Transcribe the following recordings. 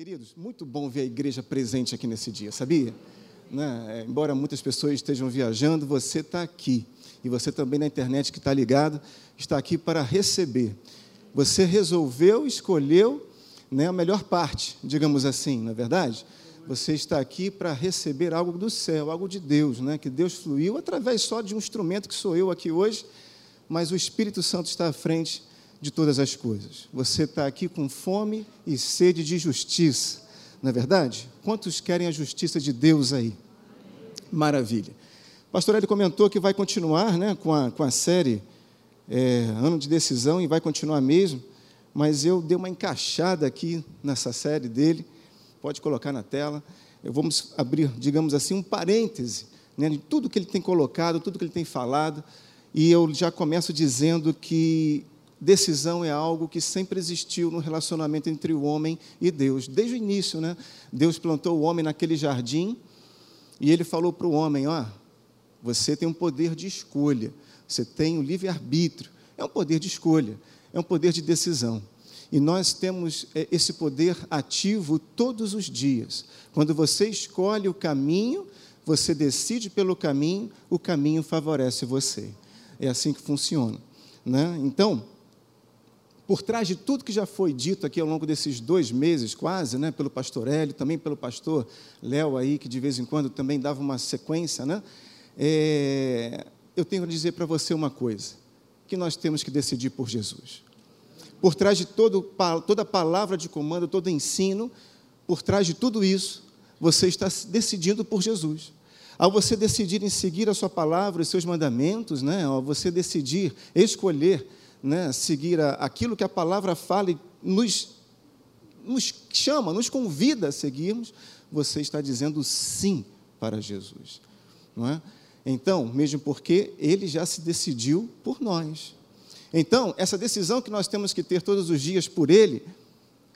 Queridos, muito bom ver a igreja presente aqui nesse dia, sabia? Né? Embora muitas pessoas estejam viajando, você está aqui. E você também na internet que está ligado, está aqui para receber. Você resolveu, escolheu né, a melhor parte, digamos assim, não é verdade? Você está aqui para receber algo do céu, algo de Deus, né? que Deus fluiu através só de um instrumento que sou eu aqui hoje, mas o Espírito Santo está à frente de todas as coisas. Você está aqui com fome e sede de justiça, não é verdade? Quantos querem a justiça de Deus aí? Maravilha. O pastor Eli comentou que vai continuar né, com, a, com a série é, Ano de Decisão e vai continuar mesmo, mas eu dei uma encaixada aqui nessa série dele, pode colocar na tela. Eu vamos abrir, digamos assim, um parêntese né, de tudo que ele tem colocado, tudo que ele tem falado, e eu já começo dizendo que decisão é algo que sempre existiu no relacionamento entre o homem e Deus. Desde o início, né? Deus plantou o homem naquele jardim e ele falou para o homem: Ó, você tem um poder de escolha, você tem o um livre-arbítrio. É um poder de escolha, é um poder de decisão. E nós temos é, esse poder ativo todos os dias. Quando você escolhe o caminho, você decide pelo caminho, o caminho favorece você. É assim que funciona. Né? Então, por trás de tudo que já foi dito aqui ao longo desses dois meses, quase, né, pelo pastor Hélio, também pelo pastor Léo aí, que de vez em quando também dava uma sequência, né, é, eu tenho a dizer para você uma coisa, que nós temos que decidir por Jesus. Por trás de todo, toda palavra de comando, todo ensino, por trás de tudo isso, você está decidindo por Jesus. Ao você decidir em seguir a sua palavra, os seus mandamentos, né, ao você decidir escolher né, seguir a, aquilo que a palavra fala e nos, nos chama, nos convida a seguirmos, você está dizendo sim para Jesus. Não é? Então, mesmo porque ele já se decidiu por nós. Então, essa decisão que nós temos que ter todos os dias por ele,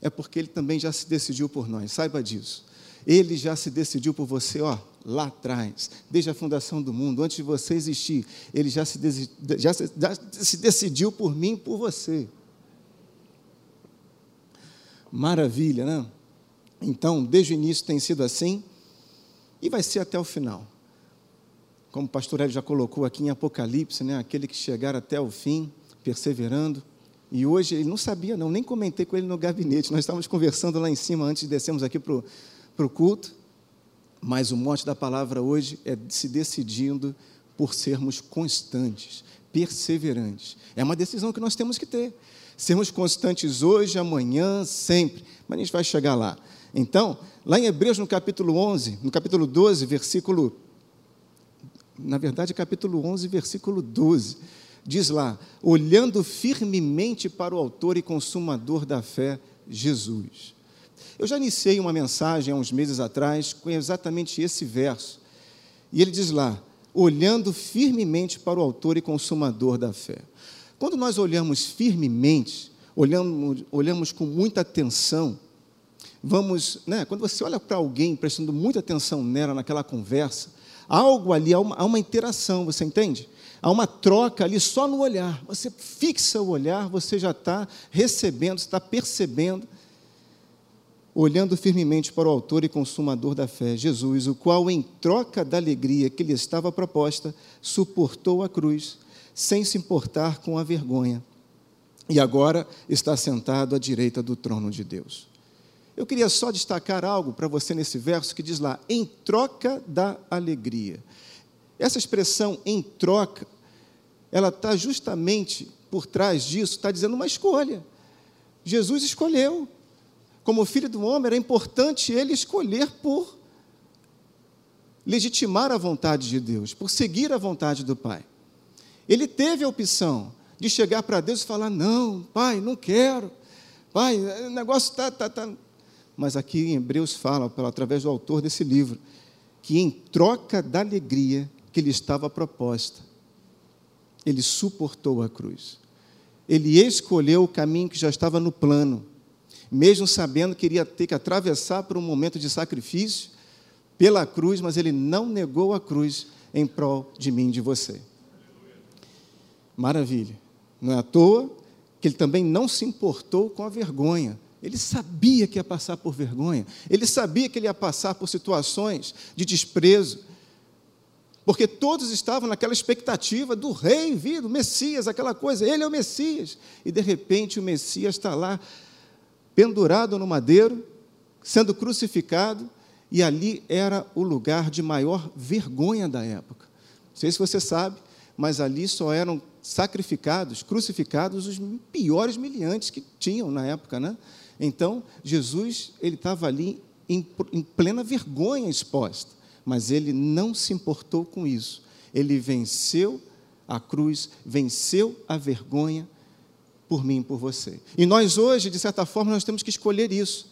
é porque ele também já se decidiu por nós, saiba disso. Ele já se decidiu por você, ó, lá atrás, desde a fundação do mundo, antes de você existir. Ele já se, já se, já se decidiu por mim, por você. Maravilha, né? Então, desde o início tem sido assim e vai ser até o final. Como o pastor Hélio já colocou aqui em Apocalipse, né? aquele que chegar até o fim, perseverando. E hoje ele não sabia, não, nem comentei com ele no gabinete. Nós estávamos conversando lá em cima antes de descermos aqui para o para o culto, mas o mote da palavra hoje é se decidindo por sermos constantes, perseverantes. É uma decisão que nós temos que ter. Sermos constantes hoje, amanhã, sempre. Mas a gente vai chegar lá. Então, lá em Hebreus, no capítulo 11, no capítulo 12, versículo. Na verdade, capítulo 11, versículo 12. Diz lá: olhando firmemente para o Autor e Consumador da fé, Jesus. Eu já iniciei uma mensagem há uns meses atrás com exatamente esse verso. E ele diz lá: olhando firmemente para o Autor e Consumador da fé. Quando nós olhamos firmemente, olhamos, olhamos com muita atenção, vamos, né, quando você olha para alguém prestando muita atenção nela, naquela conversa, algo ali, há uma, há uma interação, você entende? Há uma troca ali só no olhar. Você fixa o olhar, você já está recebendo, está percebendo olhando firmemente para o Autor e Consumador da fé, Jesus, o qual, em troca da alegria que lhe estava proposta, suportou a cruz, sem se importar com a vergonha, e agora está sentado à direita do trono de Deus. Eu queria só destacar algo para você nesse verso que diz lá, em troca da alegria. Essa expressão em troca, ela está justamente por trás disso, está dizendo uma escolha. Jesus escolheu, como filho do homem, era importante ele escolher por legitimar a vontade de Deus, por seguir a vontade do Pai. Ele teve a opção de chegar para Deus e falar: Não, Pai, não quero. Pai, o negócio está. Tá, tá. Mas aqui em Hebreus fala, através do autor desse livro, que em troca da alegria que lhe estava proposta, ele suportou a cruz. Ele escolheu o caminho que já estava no plano mesmo sabendo que iria ter que atravessar por um momento de sacrifício pela cruz, mas ele não negou a cruz em prol de mim e de você. Maravilha. Não é à toa que ele também não se importou com a vergonha. Ele sabia que ia passar por vergonha, ele sabia que ele ia passar por situações de desprezo, porque todos estavam naquela expectativa do rei vir, do Messias, aquela coisa, ele é o Messias, e de repente o Messias está lá, pendurado no madeiro, sendo crucificado, e ali era o lugar de maior vergonha da época. Não sei se você sabe, mas ali só eram sacrificados, crucificados os piores miliantes que tinham na época, né? Então, Jesus, ele estava ali em, em plena vergonha exposta, mas ele não se importou com isso. Ele venceu a cruz, venceu a vergonha por mim e por você. E nós hoje, de certa forma, nós temos que escolher isso.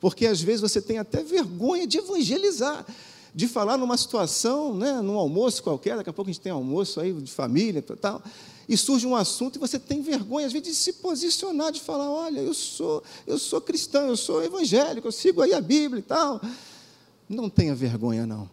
Porque às vezes você tem até vergonha de evangelizar, de falar numa situação, né, num almoço qualquer, daqui a pouco a gente tem almoço aí de família e tal e surge um assunto e você tem vergonha, às vezes, de se posicionar, de falar, olha, eu sou, eu sou cristão, eu sou evangélico, eu sigo aí a Bíblia e tal. Não tenha vergonha, não.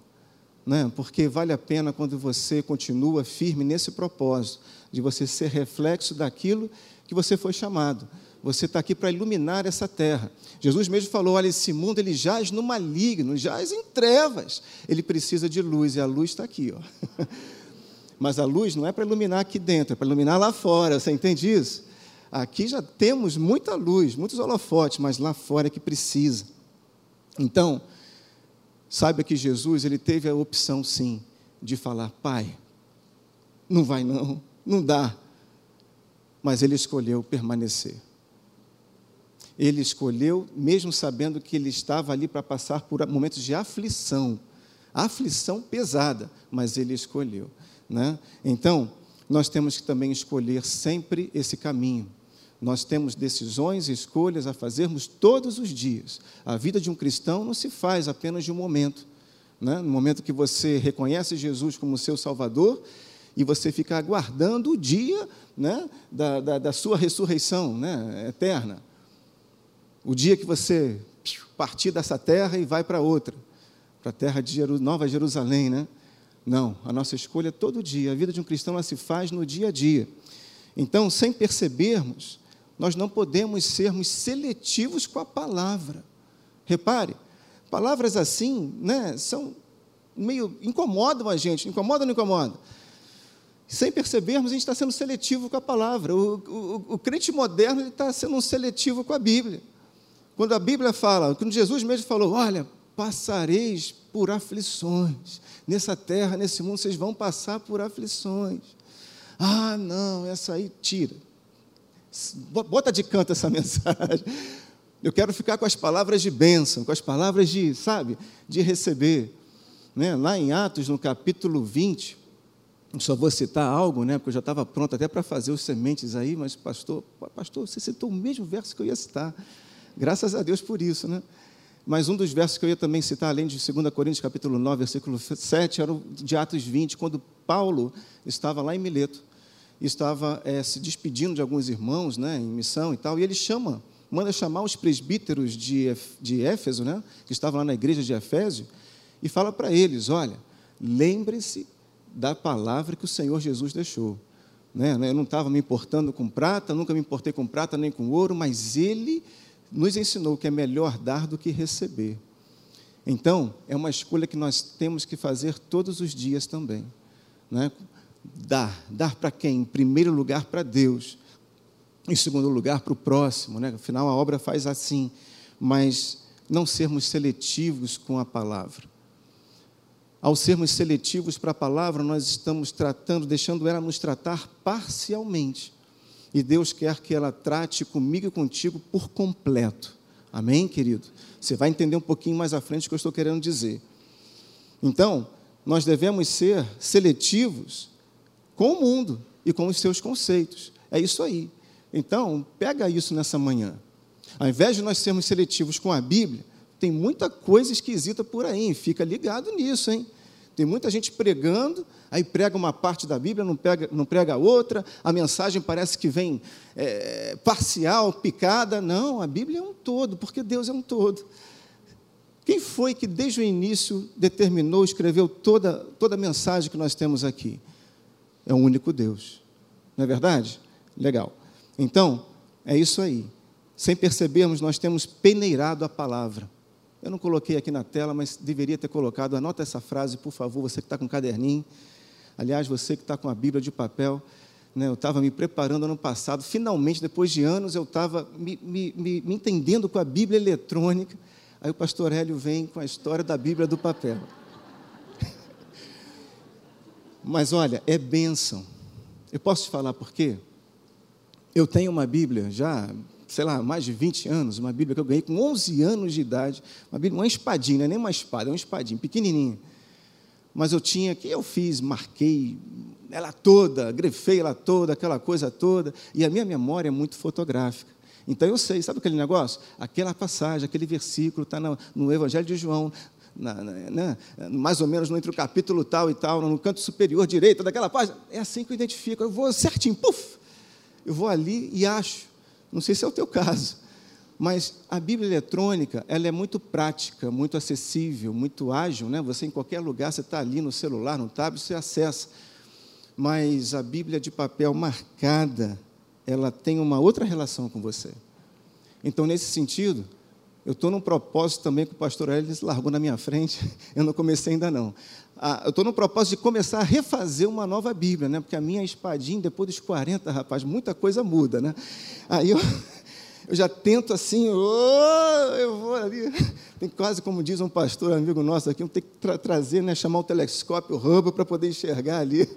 Né? Porque vale a pena quando você continua firme nesse propósito, de você ser reflexo daquilo que você foi chamado. Você está aqui para iluminar essa terra. Jesus mesmo falou: olha, esse mundo ele jaz no maligno, jaz em trevas. Ele precisa de luz, e a luz está aqui. Ó. Mas a luz não é para iluminar aqui dentro, é para iluminar lá fora. Você entende isso? Aqui já temos muita luz, muitos holofotes, mas lá fora é que precisa. Então, saiba que Jesus ele teve a opção, sim, de falar: Pai, não vai não, não dá. Mas ele escolheu permanecer. Ele escolheu, mesmo sabendo que ele estava ali para passar por momentos de aflição, aflição pesada, mas ele escolheu. Né? Então, nós temos que também escolher sempre esse caminho. Nós temos decisões e escolhas a fazermos todos os dias. A vida de um cristão não se faz apenas de um momento. Né? No momento que você reconhece Jesus como seu Salvador e você fica aguardando o dia né, da, da, da sua ressurreição né, eterna. O dia que você partir dessa terra e vai para outra, para a terra de Nova Jerusalém, né? Não, a nossa escolha é todo dia. A vida de um cristão ela se faz no dia a dia. Então, sem percebermos, nós não podemos sermos seletivos com a palavra. Repare, palavras assim, né, são meio incomodam a gente, incomoda ou não incomoda? Sem percebermos, a gente está sendo seletivo com a palavra. O, o, o crente moderno está sendo um seletivo com a Bíblia. Quando a Bíblia fala, quando Jesus mesmo falou, olha, passareis por aflições. Nessa terra, nesse mundo, vocês vão passar por aflições. Ah, não, essa aí tira. Bota de canto essa mensagem. Eu quero ficar com as palavras de bênção, com as palavras de, sabe, de receber. Né? Lá em Atos, no capítulo 20, só vou citar algo, né? Porque eu já estava pronto até para fazer os sementes aí, mas pastor, pastor, você citou o mesmo verso que eu ia citar. Graças a Deus por isso, né? Mas um dos versos que eu ia também citar, além de 2 Coríntios capítulo 9, versículo 7, era o de Atos 20, quando Paulo estava lá em Mileto, estava é, se despedindo de alguns irmãos né, em missão e tal, e ele chama, manda chamar os presbíteros de, de Éfeso, né, que estavam lá na igreja de Efésio, e fala para eles: olha, lembre-se da palavra que o Senhor Jesus deixou. Né? Eu não estava me importando com prata, nunca me importei com prata nem com ouro, mas ele nos ensinou que é melhor dar do que receber. Então, é uma escolha que nós temos que fazer todos os dias também. Né? Dar. Dar para quem? Em primeiro lugar, para Deus. Em segundo lugar, para o próximo. Né? Afinal, a obra faz assim. Mas não sermos seletivos com a palavra. Ao sermos seletivos para a palavra, nós estamos tratando, deixando ela nos tratar parcialmente. E Deus quer que ela trate comigo e contigo por completo. Amém, querido? Você vai entender um pouquinho mais à frente o que eu estou querendo dizer. Então, nós devemos ser seletivos com o mundo e com os seus conceitos. É isso aí. Então, pega isso nessa manhã. Ao invés de nós sermos seletivos com a Bíblia, tem muita coisa esquisita por aí. Fica ligado nisso, hein? Tem muita gente pregando, aí prega uma parte da Bíblia, não, pega, não prega outra, a mensagem parece que vem é, parcial, picada. Não, a Bíblia é um todo, porque Deus é um todo. Quem foi que desde o início determinou, escreveu toda, toda a mensagem que nós temos aqui? É o um único Deus. Não é verdade? Legal. Então, é isso aí. Sem percebermos, nós temos peneirado a palavra. Eu não coloquei aqui na tela, mas deveria ter colocado. Anota essa frase, por favor, você que está com caderninho. Aliás, você que está com a Bíblia de papel. Né, eu estava me preparando ano passado, finalmente, depois de anos, eu estava me, me, me, me entendendo com a Bíblia eletrônica. Aí o pastor Hélio vem com a história da Bíblia do papel. Mas olha, é bênção. Eu posso te falar por quê? Eu tenho uma Bíblia já, sei lá, mais de 20 anos, uma Bíblia que eu ganhei com 11 anos de idade, uma Bíblia, uma espadinha, não é nem uma espada, é uma espadinha, pequenininha. Mas eu tinha, que eu fiz, marquei ela toda, grefei ela toda, aquela coisa toda, e a minha memória é muito fotográfica. Então eu sei, sabe aquele negócio? Aquela passagem, aquele versículo está no, no Evangelho de João, na, na, né? mais ou menos entre o capítulo tal e tal, no canto superior direito daquela página. É assim que eu identifico. Eu vou certinho, puf! Eu vou ali e acho. Não sei se é o teu caso, mas a Bíblia eletrônica ela é muito prática, muito acessível, muito ágil. Né? Você, em qualquer lugar, você está ali no celular, no tablet, você acessa mas a Bíblia de papel marcada, ela tem uma outra relação com você. Então, nesse sentido, eu estou num propósito também que o pastor Ellis largou na minha frente, eu não comecei ainda não. Ah, eu estou no propósito de começar a refazer uma nova Bíblia, né? porque a minha espadinha, depois dos 40, rapaz, muita coisa muda. Né? Aí eu, eu já tento assim, oh, eu vou ali. Tem quase como diz um pastor amigo nosso aqui, tem que tra trazer, né, chamar o telescópio, o Hubble, para poder enxergar ali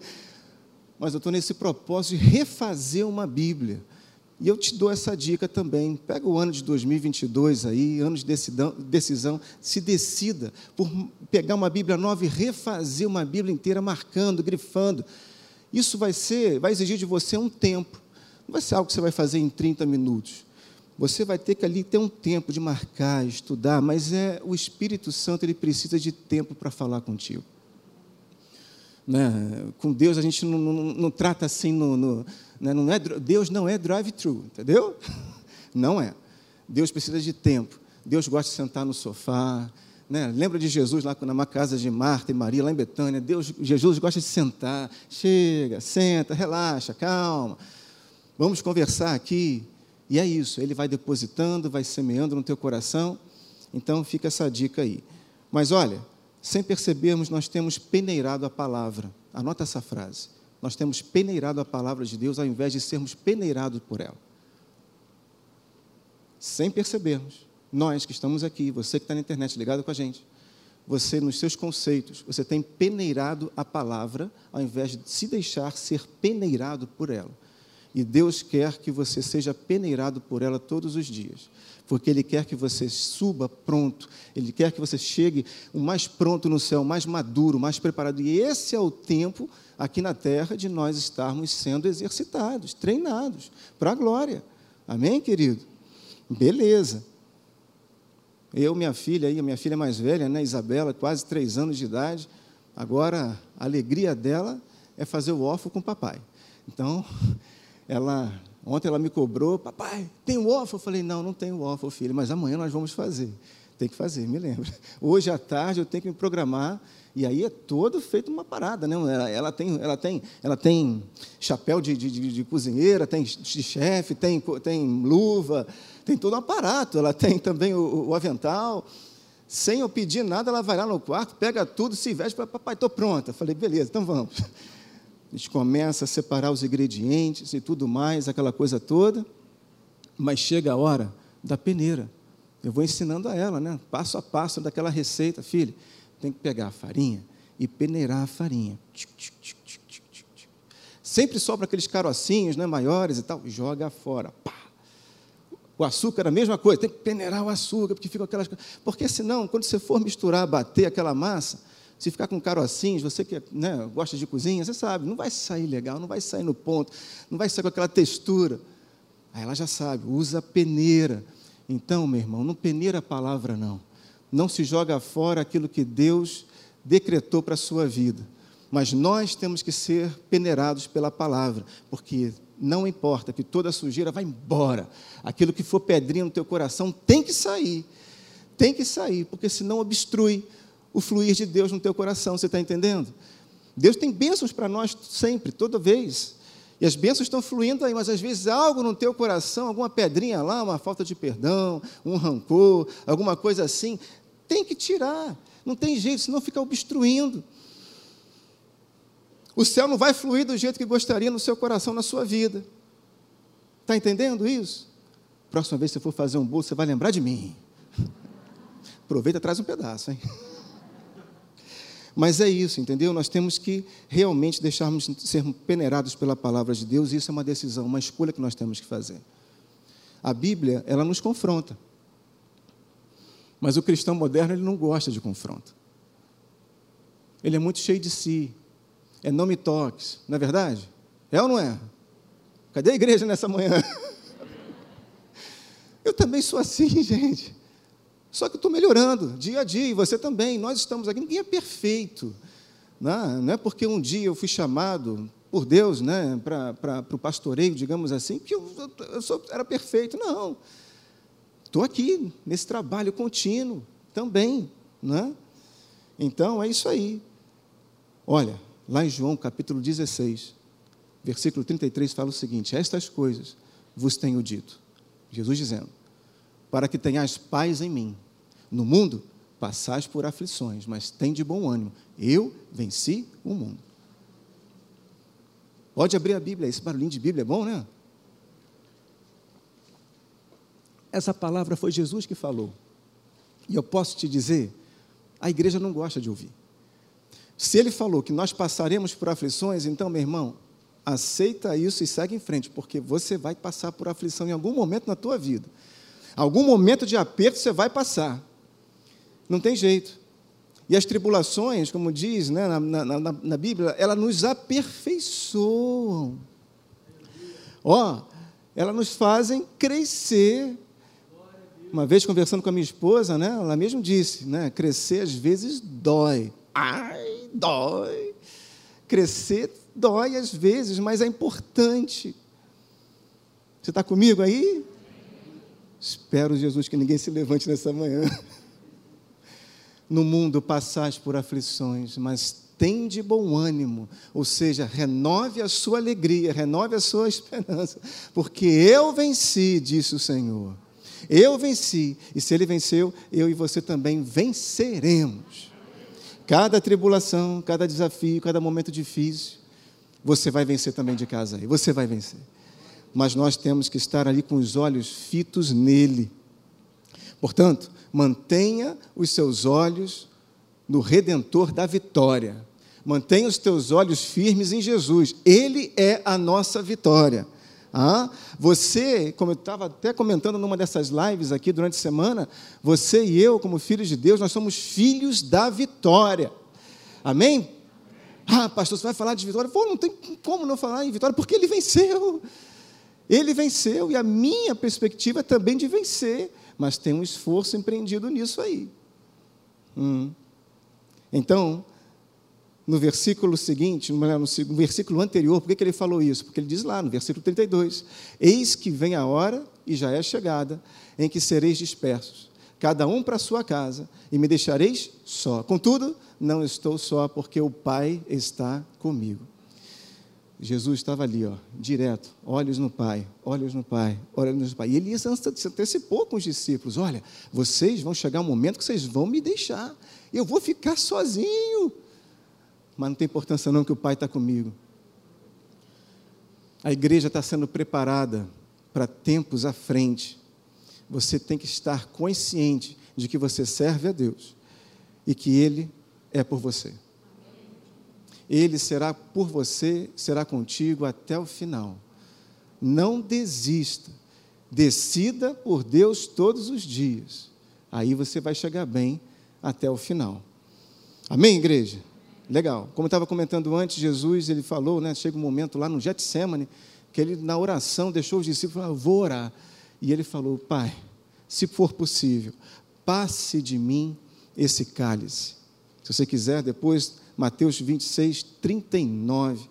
mas eu estou nesse propósito de refazer uma Bíblia. E eu te dou essa dica também. Pega o ano de 2022 aí, ano de decisão, se decida por pegar uma Bíblia nova e refazer uma Bíblia inteira, marcando, grifando. Isso vai ser, vai exigir de você um tempo. Não vai ser algo que você vai fazer em 30 minutos. Você vai ter que ali ter um tempo de marcar, estudar, mas é o Espírito Santo, ele precisa de tempo para falar contigo. Né? Com Deus a gente não, não, não trata assim, no, no né? não é, Deus não é drive-thru, entendeu? Não é. Deus precisa de tempo. Deus gosta de sentar no sofá. Né? Lembra de Jesus lá na casa de Marta e Maria, lá em Betânia? Deus, Jesus gosta de sentar. Chega, senta, relaxa, calma. Vamos conversar aqui. E é isso, ele vai depositando, vai semeando no teu coração. Então fica essa dica aí. Mas olha, sem percebermos, nós temos peneirado a palavra. Anota essa frase. Nós temos peneirado a palavra de Deus ao invés de sermos peneirados por ela. Sem percebermos, nós que estamos aqui, você que está na internet ligado com a gente, você, nos seus conceitos, você tem peneirado a palavra ao invés de se deixar ser peneirado por ela. E Deus quer que você seja peneirado por ela todos os dias porque Ele quer que você suba pronto, Ele quer que você chegue o mais pronto no céu, mais maduro, mais preparado. E esse é o tempo aqui na terra de nós estarmos sendo exercitados, treinados, para a glória. Amém, querido? Beleza. Eu, minha filha, aí, minha filha mais velha, né, Isabela, quase três anos de idade, agora a alegria dela é fazer o órfão com o papai. Então, ela Ontem ela me cobrou, papai, tem o waffle? Eu falei, não, não tem o waffle, filho, mas amanhã nós vamos fazer. Tem que fazer, me lembra. Hoje à tarde eu tenho que me programar, e aí é todo feito uma parada, né? Ela, ela tem, ela tem, ela tem chapéu de, de, de, de cozinheira, tem de chefe, tem, tem luva, tem todo um aparato. Ela tem também o, o avental. Sem eu pedir nada, ela vai lá no quarto, pega tudo, se veste, para papai, estou pronta. Eu falei, beleza, então vamos a gente começa a separar os ingredientes e tudo mais, aquela coisa toda, mas chega a hora da peneira. Eu vou ensinando a ela, né? passo a passo daquela receita. Filho, tem que pegar a farinha e peneirar a farinha. Sempre sobra aqueles carocinhos né, maiores e tal, joga fora. Pá. O açúcar, a mesma coisa, tem que peneirar o açúcar, porque fica aquelas Porque senão, quando você for misturar, bater aquela massa, se ficar com carocinhos, você que né, gosta de cozinha, você sabe, não vai sair legal, não vai sair no ponto, não vai sair com aquela textura. Aí ela já sabe, usa peneira. Então, meu irmão, não peneira a palavra, não. Não se joga fora aquilo que Deus decretou para a sua vida. Mas nós temos que ser peneirados pela palavra, porque não importa que toda sujeira vá embora. Aquilo que for pedrinha no teu coração tem que sair. Tem que sair, porque senão obstrui o fluir de Deus no teu coração, você está entendendo? Deus tem bênçãos para nós sempre, toda vez. E as bênçãos estão fluindo aí, mas às vezes algo no teu coração, alguma pedrinha lá, uma falta de perdão, um rancor, alguma coisa assim, tem que tirar. Não tem jeito, senão fica obstruindo. O céu não vai fluir do jeito que gostaria no seu coração, na sua vida. Está entendendo isso? Próxima vez que você for fazer um bolo, você vai lembrar de mim. Aproveita, traz um pedaço, hein? Mas é isso, entendeu? Nós temos que realmente deixarmos ser peneirados pela palavra de Deus, e isso é uma decisão, uma escolha que nós temos que fazer. A Bíblia, ela nos confronta. Mas o cristão moderno, ele não gosta de confronto. Ele é muito cheio de si. É não me toques, não é verdade? É ou não é? Cadê a igreja nessa manhã? Eu também sou assim, gente. Só que estou melhorando dia a dia, e você também. Nós estamos aqui, ninguém é perfeito. Não, né? não é porque um dia eu fui chamado por Deus né, para o pastoreio, digamos assim, que eu, eu sou, era perfeito. Não. Estou aqui nesse trabalho contínuo também. Né? Então, é isso aí. Olha, lá em João capítulo 16, versículo 33, fala o seguinte: Estas coisas vos tenho dito. Jesus dizendo: Para que tenhais paz em mim. No mundo passais por aflições, mas tem de bom ânimo. Eu venci o mundo. Pode abrir a Bíblia, esse barulhinho de Bíblia é bom, né? Essa palavra foi Jesus que falou. E eu posso te dizer, a igreja não gosta de ouvir. Se ele falou que nós passaremos por aflições, então, meu irmão, aceita isso e segue em frente, porque você vai passar por aflição em algum momento na tua vida. Algum momento de aperto você vai passar. Não tem jeito. E as tribulações, como diz né, na, na, na, na Bíblia, elas nos aperfeiçoam. Ó, elas nos fazem crescer. Uma vez conversando com a minha esposa, né, ela mesmo disse, né, crescer às vezes dói. Ai, dói. Crescer dói às vezes, mas é importante. Você está comigo aí? Espero, Jesus, que ninguém se levante nessa manhã. No mundo passais por aflições, mas tem de bom ânimo, ou seja, renove a sua alegria, renove a sua esperança, porque eu venci, disse o Senhor. Eu venci, e se ele venceu, eu e você também venceremos. Cada tribulação, cada desafio, cada momento difícil, você vai vencer também de casa aí, você vai vencer. Mas nós temos que estar ali com os olhos fitos nele. Portanto, mantenha os seus olhos no Redentor da vitória. Mantenha os teus olhos firmes em Jesus. Ele é a nossa vitória. Ah, você, como eu estava até comentando numa dessas lives aqui durante a semana, você e eu, como filhos de Deus, nós somos filhos da vitória. Amém? Ah, pastor, você vai falar de vitória? Pô, não tem como não falar em vitória, porque ele venceu. Ele venceu, e a minha perspectiva é também de vencer mas tem um esforço empreendido nisso aí. Hum. Então, no versículo seguinte, no versículo anterior, por que, ele falou isso? Porque ele diz lá no versículo 32: Eis que vem a hora, e já é chegada, em que sereis dispersos, cada um para sua casa, e me deixareis só. Contudo, não estou só, porque o Pai está comigo. Jesus estava ali, ó, direto, olhos no Pai, olhos no Pai, olhos no Pai. E ele se antecipou com os discípulos: olha, vocês vão chegar um momento que vocês vão me deixar, eu vou ficar sozinho. Mas não tem importância não que o Pai está comigo. A igreja está sendo preparada para tempos à frente. Você tem que estar consciente de que você serve a Deus e que Ele é por você. Ele será por você, será contigo até o final. Não desista. Decida por Deus todos os dias. Aí você vai chegar bem até o final. Amém, igreja? Legal. Como eu estava comentando antes, Jesus, ele falou, né, chega um momento lá no Getsemane, que ele, na oração, deixou os discípulos falar, vou orar. E ele falou, Pai, se for possível, passe de mim esse cálice. Se você quiser, depois Mateus 26, 39.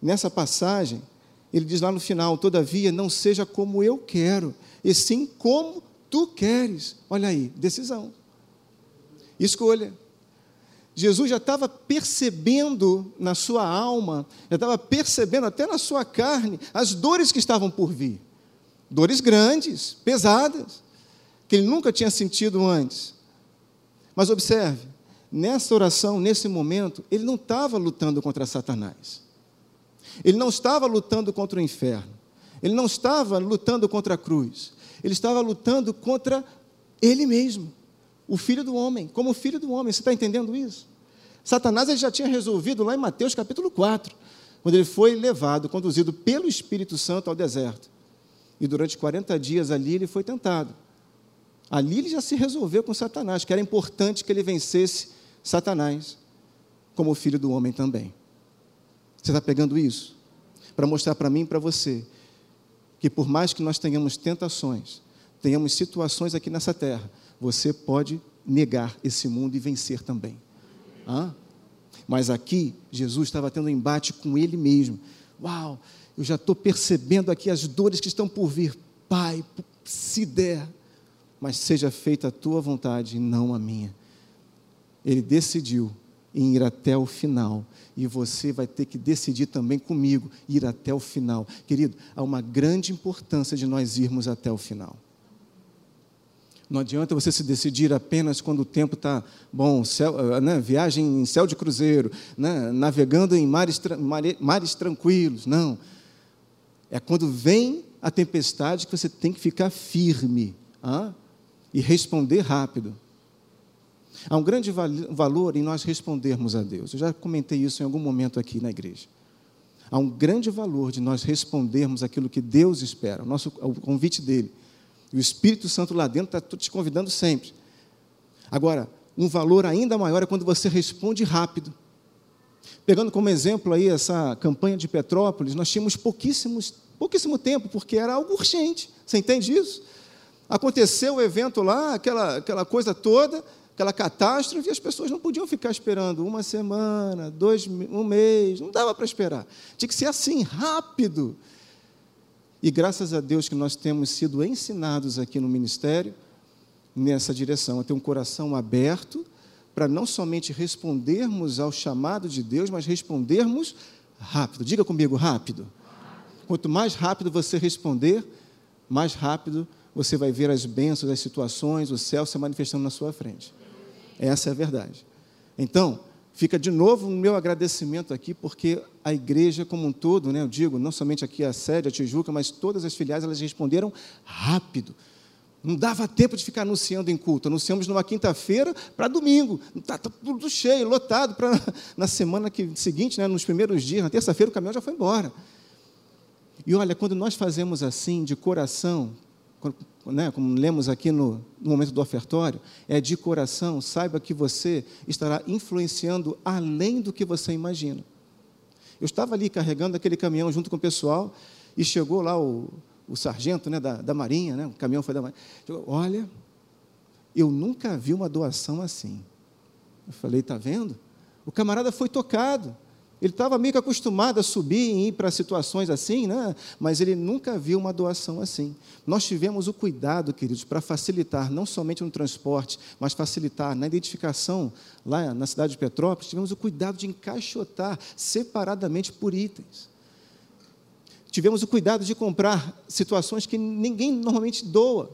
Nessa passagem, ele diz lá no final: Todavia, não seja como eu quero, e sim como tu queres. Olha aí, decisão. Escolha. Jesus já estava percebendo na sua alma, já estava percebendo até na sua carne as dores que estavam por vir. Dores grandes, pesadas, que ele nunca tinha sentido antes. Mas observe, nessa oração, nesse momento, ele não estava lutando contra Satanás. Ele não estava lutando contra o inferno. Ele não estava lutando contra a cruz. Ele estava lutando contra ele mesmo o filho do homem, como filho do homem. Você está entendendo isso? Satanás ele já tinha resolvido lá em Mateus capítulo 4, quando ele foi levado, conduzido pelo Espírito Santo ao deserto. E durante 40 dias ali ele foi tentado. Ali ele já se resolveu com Satanás, que era importante que ele vencesse Satanás, como filho do homem também. Você está pegando isso? Para mostrar para mim e para você que por mais que nós tenhamos tentações, tenhamos situações aqui nessa terra, você pode negar esse mundo e vencer também. Hã? Mas aqui, Jesus estava tendo um embate com ele mesmo. Uau, eu já estou percebendo aqui as dores que estão por vir. Pai, se der, mas seja feita a tua vontade e não a minha. Ele decidiu em ir até o final. E você vai ter que decidir também comigo ir até o final. Querido, há uma grande importância de nós irmos até o final. Não adianta você se decidir apenas quando o tempo está bom, céu, eh, né, viagem em céu de cruzeiro, né, navegando em mares, mares tranquilos. Não. É quando vem a tempestade que você tem que ficar firme ah, e responder rápido. Há um grande valor em nós respondermos a Deus. Eu já comentei isso em algum momento aqui na igreja. Há um grande valor de nós respondermos aquilo que Deus espera, o, nosso, o convite dele. E o Espírito Santo lá dentro está te convidando sempre. Agora, um valor ainda maior é quando você responde rápido. Pegando como exemplo aí essa campanha de Petrópolis, nós tínhamos pouquíssimos, pouquíssimo tempo, porque era algo urgente. Você entende isso? Aconteceu o evento lá, aquela, aquela coisa toda, aquela catástrofe, as pessoas não podiam ficar esperando uma semana, dois, um mês, não dava para esperar. Tinha que ser assim, rápido. E graças a Deus que nós temos sido ensinados aqui no ministério nessa direção, a ter um coração aberto para não somente respondermos ao chamado de Deus, mas respondermos rápido. Diga comigo, rápido. Quanto mais rápido você responder, mais rápido você vai ver as bênçãos, as situações, o céu se manifestando na sua frente. Essa é a verdade. Então, Fica de novo o meu agradecimento aqui, porque a igreja como um todo, né, eu digo, não somente aqui a sede, a Tijuca, mas todas as filiais, elas responderam rápido. Não dava tempo de ficar anunciando em culto. Anunciamos numa quinta-feira para domingo. Está tá tudo cheio, lotado. Pra, na semana que, seguinte, né, nos primeiros dias, na terça-feira, o caminhão já foi embora. E olha, quando nós fazemos assim, de coração, né, como lemos aqui no, no, momento do ofertório, é de coração, saiba que você estará influenciando além do que você imagina. Eu estava ali carregando aquele caminhão junto com o pessoal e chegou lá o, o sargento né, da, da Marinha, né, o caminhão foi da Marinha. Chegou, Olha, eu nunca vi uma doação assim. Eu falei, está vendo? O camarada foi tocado. Ele estava meio que acostumado a subir e ir para situações assim, né? mas ele nunca viu uma doação assim. Nós tivemos o cuidado, queridos, para facilitar, não somente no transporte, mas facilitar na identificação lá na cidade de Petrópolis, tivemos o cuidado de encaixotar separadamente por itens. Tivemos o cuidado de comprar situações que ninguém normalmente doa.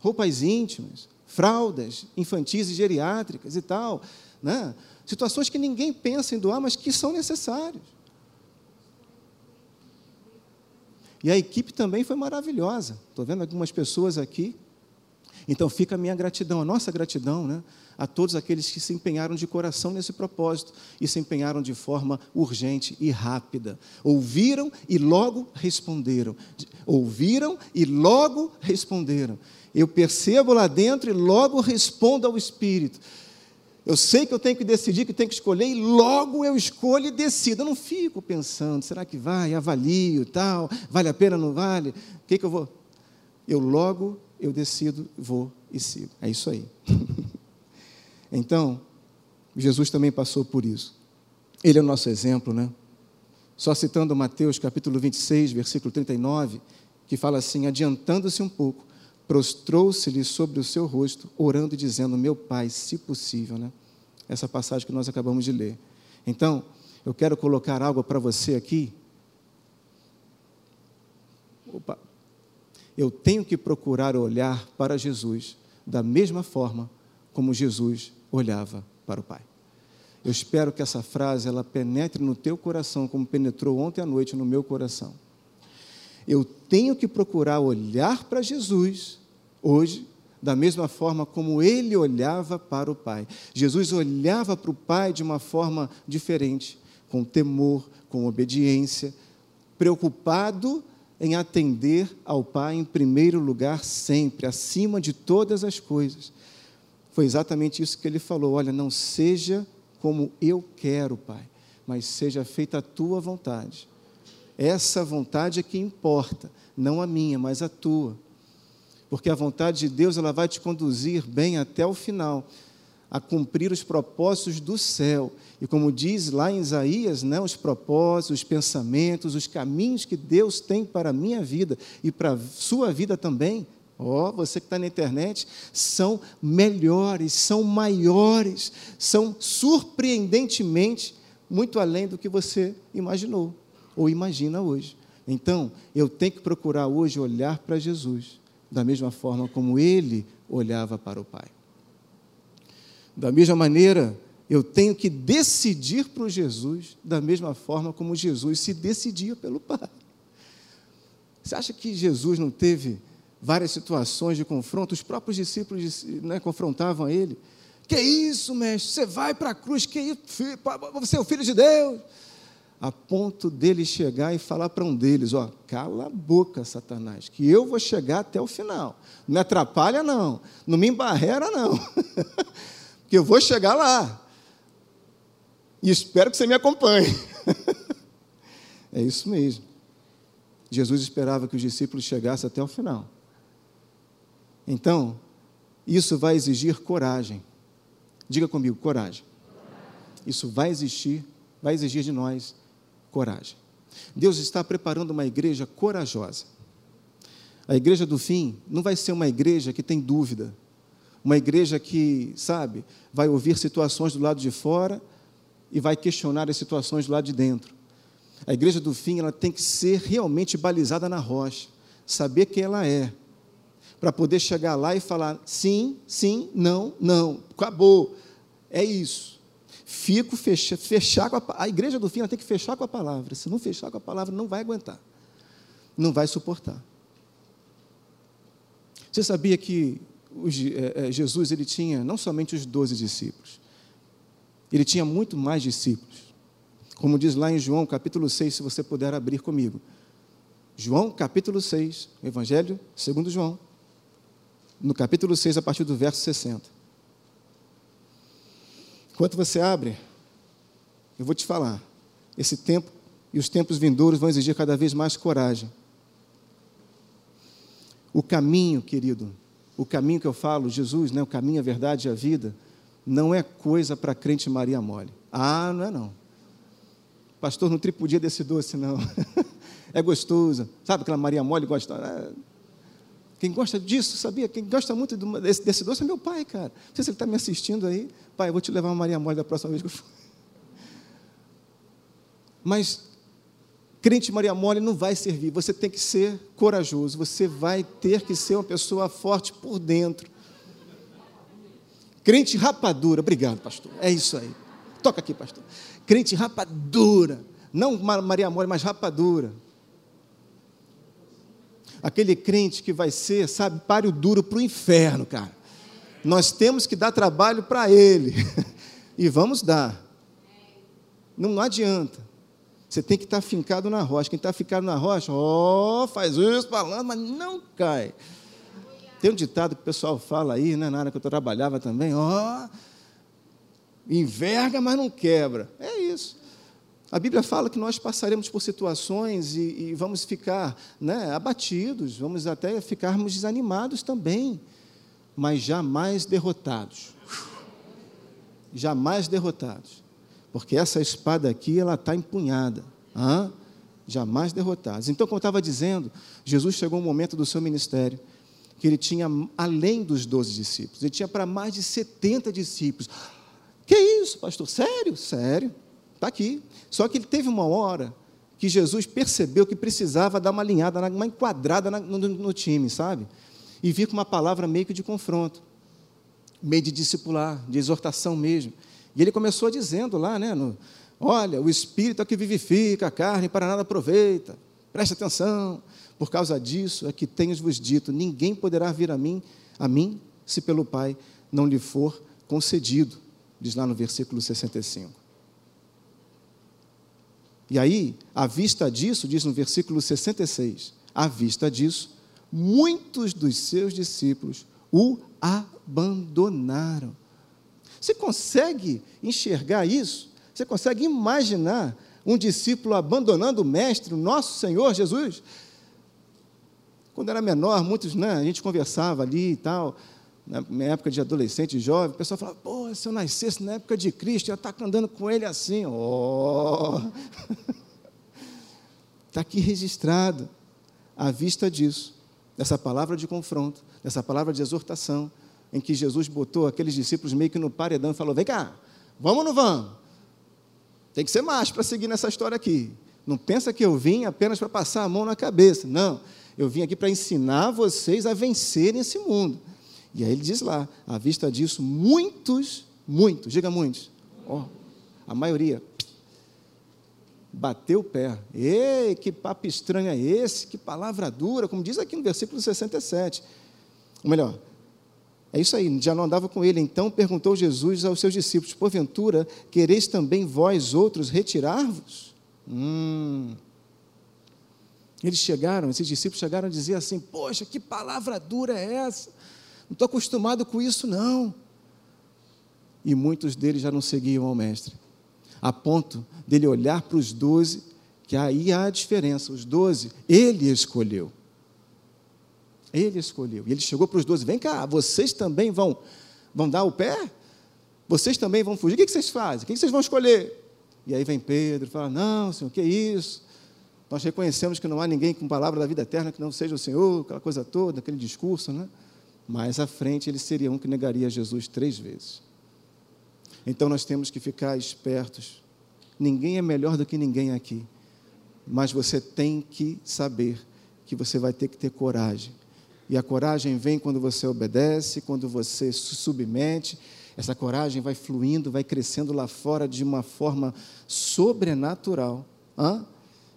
Roupas íntimas, fraldas infantis e geriátricas e tal. Né? Situações que ninguém pensa em doar, mas que são necessárias. E a equipe também foi maravilhosa. Estou vendo algumas pessoas aqui. Então fica a minha gratidão, a nossa gratidão, né, a todos aqueles que se empenharam de coração nesse propósito e se empenharam de forma urgente e rápida. Ouviram e logo responderam. Ouviram e logo responderam. Eu percebo lá dentro e logo respondo ao Espírito. Eu sei que eu tenho que decidir, que tenho que escolher, e logo eu escolho e decido. Eu não fico pensando, será que vai, avalio, tal, vale a pena, não vale? O que, que eu vou? Eu logo, eu decido, vou e sigo. É isso aí. então, Jesus também passou por isso. Ele é o nosso exemplo, né? Só citando Mateus capítulo 26, versículo 39, que fala assim: adiantando-se um pouco, prostrou-se-lhe sobre o seu rosto, orando e dizendo: Meu pai, se possível, né? essa passagem que nós acabamos de ler. Então, eu quero colocar algo para você aqui. Opa. Eu tenho que procurar olhar para Jesus da mesma forma como Jesus olhava para o Pai. Eu espero que essa frase ela penetre no teu coração como penetrou ontem à noite no meu coração. Eu tenho que procurar olhar para Jesus hoje da mesma forma como ele olhava para o Pai. Jesus olhava para o Pai de uma forma diferente, com temor, com obediência, preocupado em atender ao Pai em primeiro lugar sempre, acima de todas as coisas. Foi exatamente isso que ele falou: olha, não seja como eu quero, Pai, mas seja feita a tua vontade. Essa vontade é que importa, não a minha, mas a tua. Porque a vontade de Deus ela vai te conduzir bem até o final, a cumprir os propósitos do céu. E como diz lá em Isaías, né, os propósitos, os pensamentos, os caminhos que Deus tem para a minha vida e para a sua vida também, ó, oh, você que está na internet, são melhores, são maiores, são surpreendentemente muito além do que você imaginou ou imagina hoje. Então, eu tenho que procurar hoje olhar para Jesus da mesma forma como ele olhava para o Pai. Da mesma maneira, eu tenho que decidir por Jesus da mesma forma como Jesus se decidia pelo Pai. Você acha que Jesus não teve várias situações de confronto? Os próprios discípulos né, confrontavam ele. Que isso, mestre? Você vai para a cruz? Que isso? Você é o filho de Deus? A ponto dele chegar e falar para um deles: Ó, cala a boca, Satanás, que eu vou chegar até o final. Não me atrapalha, não. Não me embarrera, não. que eu vou chegar lá. E espero que você me acompanhe. é isso mesmo. Jesus esperava que os discípulos chegassem até o final. Então, isso vai exigir coragem. Diga comigo, coragem. Isso vai exigir, vai exigir de nós coragem. Deus está preparando uma igreja corajosa. A igreja do fim não vai ser uma igreja que tem dúvida, uma igreja que, sabe, vai ouvir situações do lado de fora e vai questionar as situações do lado de dentro. A igreja do fim ela tem que ser realmente balizada na rocha, saber quem ela é, para poder chegar lá e falar sim, sim, não, não, acabou. É isso fico fecha, fechar com a, a igreja do fim ela tem que fechar com a palavra. Se não fechar com a palavra, não vai aguentar, não vai suportar. Você sabia que os, é, Jesus ele tinha não somente os doze discípulos, ele tinha muito mais discípulos. Como diz lá em João capítulo 6, se você puder abrir comigo. João capítulo 6, Evangelho segundo João, no capítulo 6, a partir do verso 60. Enquanto você abre, eu vou te falar. Esse tempo e os tempos vindouros vão exigir cada vez mais coragem. O caminho, querido, o caminho que eu falo, Jesus, né, o caminho, a verdade e a vida, não é coisa para crente Maria mole. Ah, não é não. Pastor, não tripudia desse doce, não. é gostoso. Sabe aquela Maria mole gosta? Quem gosta disso, sabia? Quem gosta muito desse, desse doce é meu pai, cara. Não sei se ele está me assistindo aí. Pai, eu vou te levar uma Maria Mole da próxima vez que eu for. Mas crente Maria Mole não vai servir. Você tem que ser corajoso. Você vai ter que ser uma pessoa forte por dentro. Crente rapadura. Obrigado, pastor. É isso aí. Toca aqui, pastor. Crente rapadura. Não Maria Mole, mas rapadura aquele crente que vai ser, sabe, páreo duro para o inferno, cara. Nós temos que dar trabalho para ele. e vamos dar. Não, não adianta. Você tem que estar fincado na rocha. Quem está fincado na rocha, ó, oh, faz isso, falando, mas não cai. Tem um ditado que o pessoal fala aí, né, na área que eu trabalhava também, ó, oh, enverga, mas não quebra. É isso. A Bíblia fala que nós passaremos por situações e, e vamos ficar né, abatidos, vamos até ficarmos desanimados também, mas jamais derrotados. Jamais derrotados. Porque essa espada aqui, ela está empunhada. Hã? Jamais derrotados. Então, como eu estava dizendo, Jesus chegou um momento do seu ministério que ele tinha, além dos doze discípulos, ele tinha para mais de 70 discípulos. Que isso, pastor? Sério? Sério. Está aqui. Só que ele teve uma hora que Jesus percebeu que precisava dar uma alinhada, uma enquadrada no, time, sabe? E vir com uma palavra meio que de confronto, meio de discipular, de exortação mesmo. E ele começou dizendo lá, né? No, Olha, o espírito é que vivifica, a carne para nada aproveita. Preste atenção. Por causa disso é que tenho-vos dito: ninguém poderá vir a mim, a mim, se pelo Pai não lhe for concedido. Diz lá no versículo 65. E aí, à vista disso, diz no versículo 66, à vista disso, muitos dos seus discípulos o abandonaram. Você consegue enxergar isso? Você consegue imaginar um discípulo abandonando o mestre, o nosso Senhor Jesus? Quando era menor, muitos, né, a gente conversava ali e tal, na minha época de adolescente, jovem, o pessoal falava, pô, se eu nascesse na época de Cristo, eu ia estar andando com ele assim, ó. Está aqui registrado, à vista disso, dessa palavra de confronto, dessa palavra de exortação, em que Jesus botou aqueles discípulos meio que no paredão e falou: vem cá, vamos ou não vamos? Tem que ser mais para seguir nessa história aqui. Não pensa que eu vim apenas para passar a mão na cabeça. Não. Eu vim aqui para ensinar vocês a vencerem esse mundo. E aí ele diz lá, à vista disso, muitos, muitos, diga muitos, oh, a maioria, bateu o pé. Ei, que papo estranho é esse? Que palavra dura, como diz aqui no versículo 67. Ou melhor, é isso aí, já não andava com ele. Então perguntou Jesus aos seus discípulos: Porventura, quereis também vós outros retirar-vos? Hum. Eles chegaram, esses discípulos chegaram a dizer assim: Poxa, que palavra dura é essa? Não estou acostumado com isso, não. E muitos deles já não seguiam ao Mestre, a ponto dele olhar para os doze, que aí há a diferença: os doze, ele escolheu. Ele escolheu. E ele chegou para os doze: vem cá, vocês também vão, vão dar o pé? Vocês também vão fugir? O que vocês fazem? O que vocês vão escolher? E aí vem Pedro e fala: Não, Senhor, que isso? Nós reconhecemos que não há ninguém com palavra da vida eterna que não seja o Senhor, aquela coisa toda, aquele discurso, né? Mais à frente ele seria um que negaria Jesus três vezes. Então nós temos que ficar espertos. Ninguém é melhor do que ninguém aqui. Mas você tem que saber que você vai ter que ter coragem e a coragem vem quando você obedece, quando você se submete. Essa coragem vai fluindo, vai crescendo lá fora de uma forma sobrenatural hein?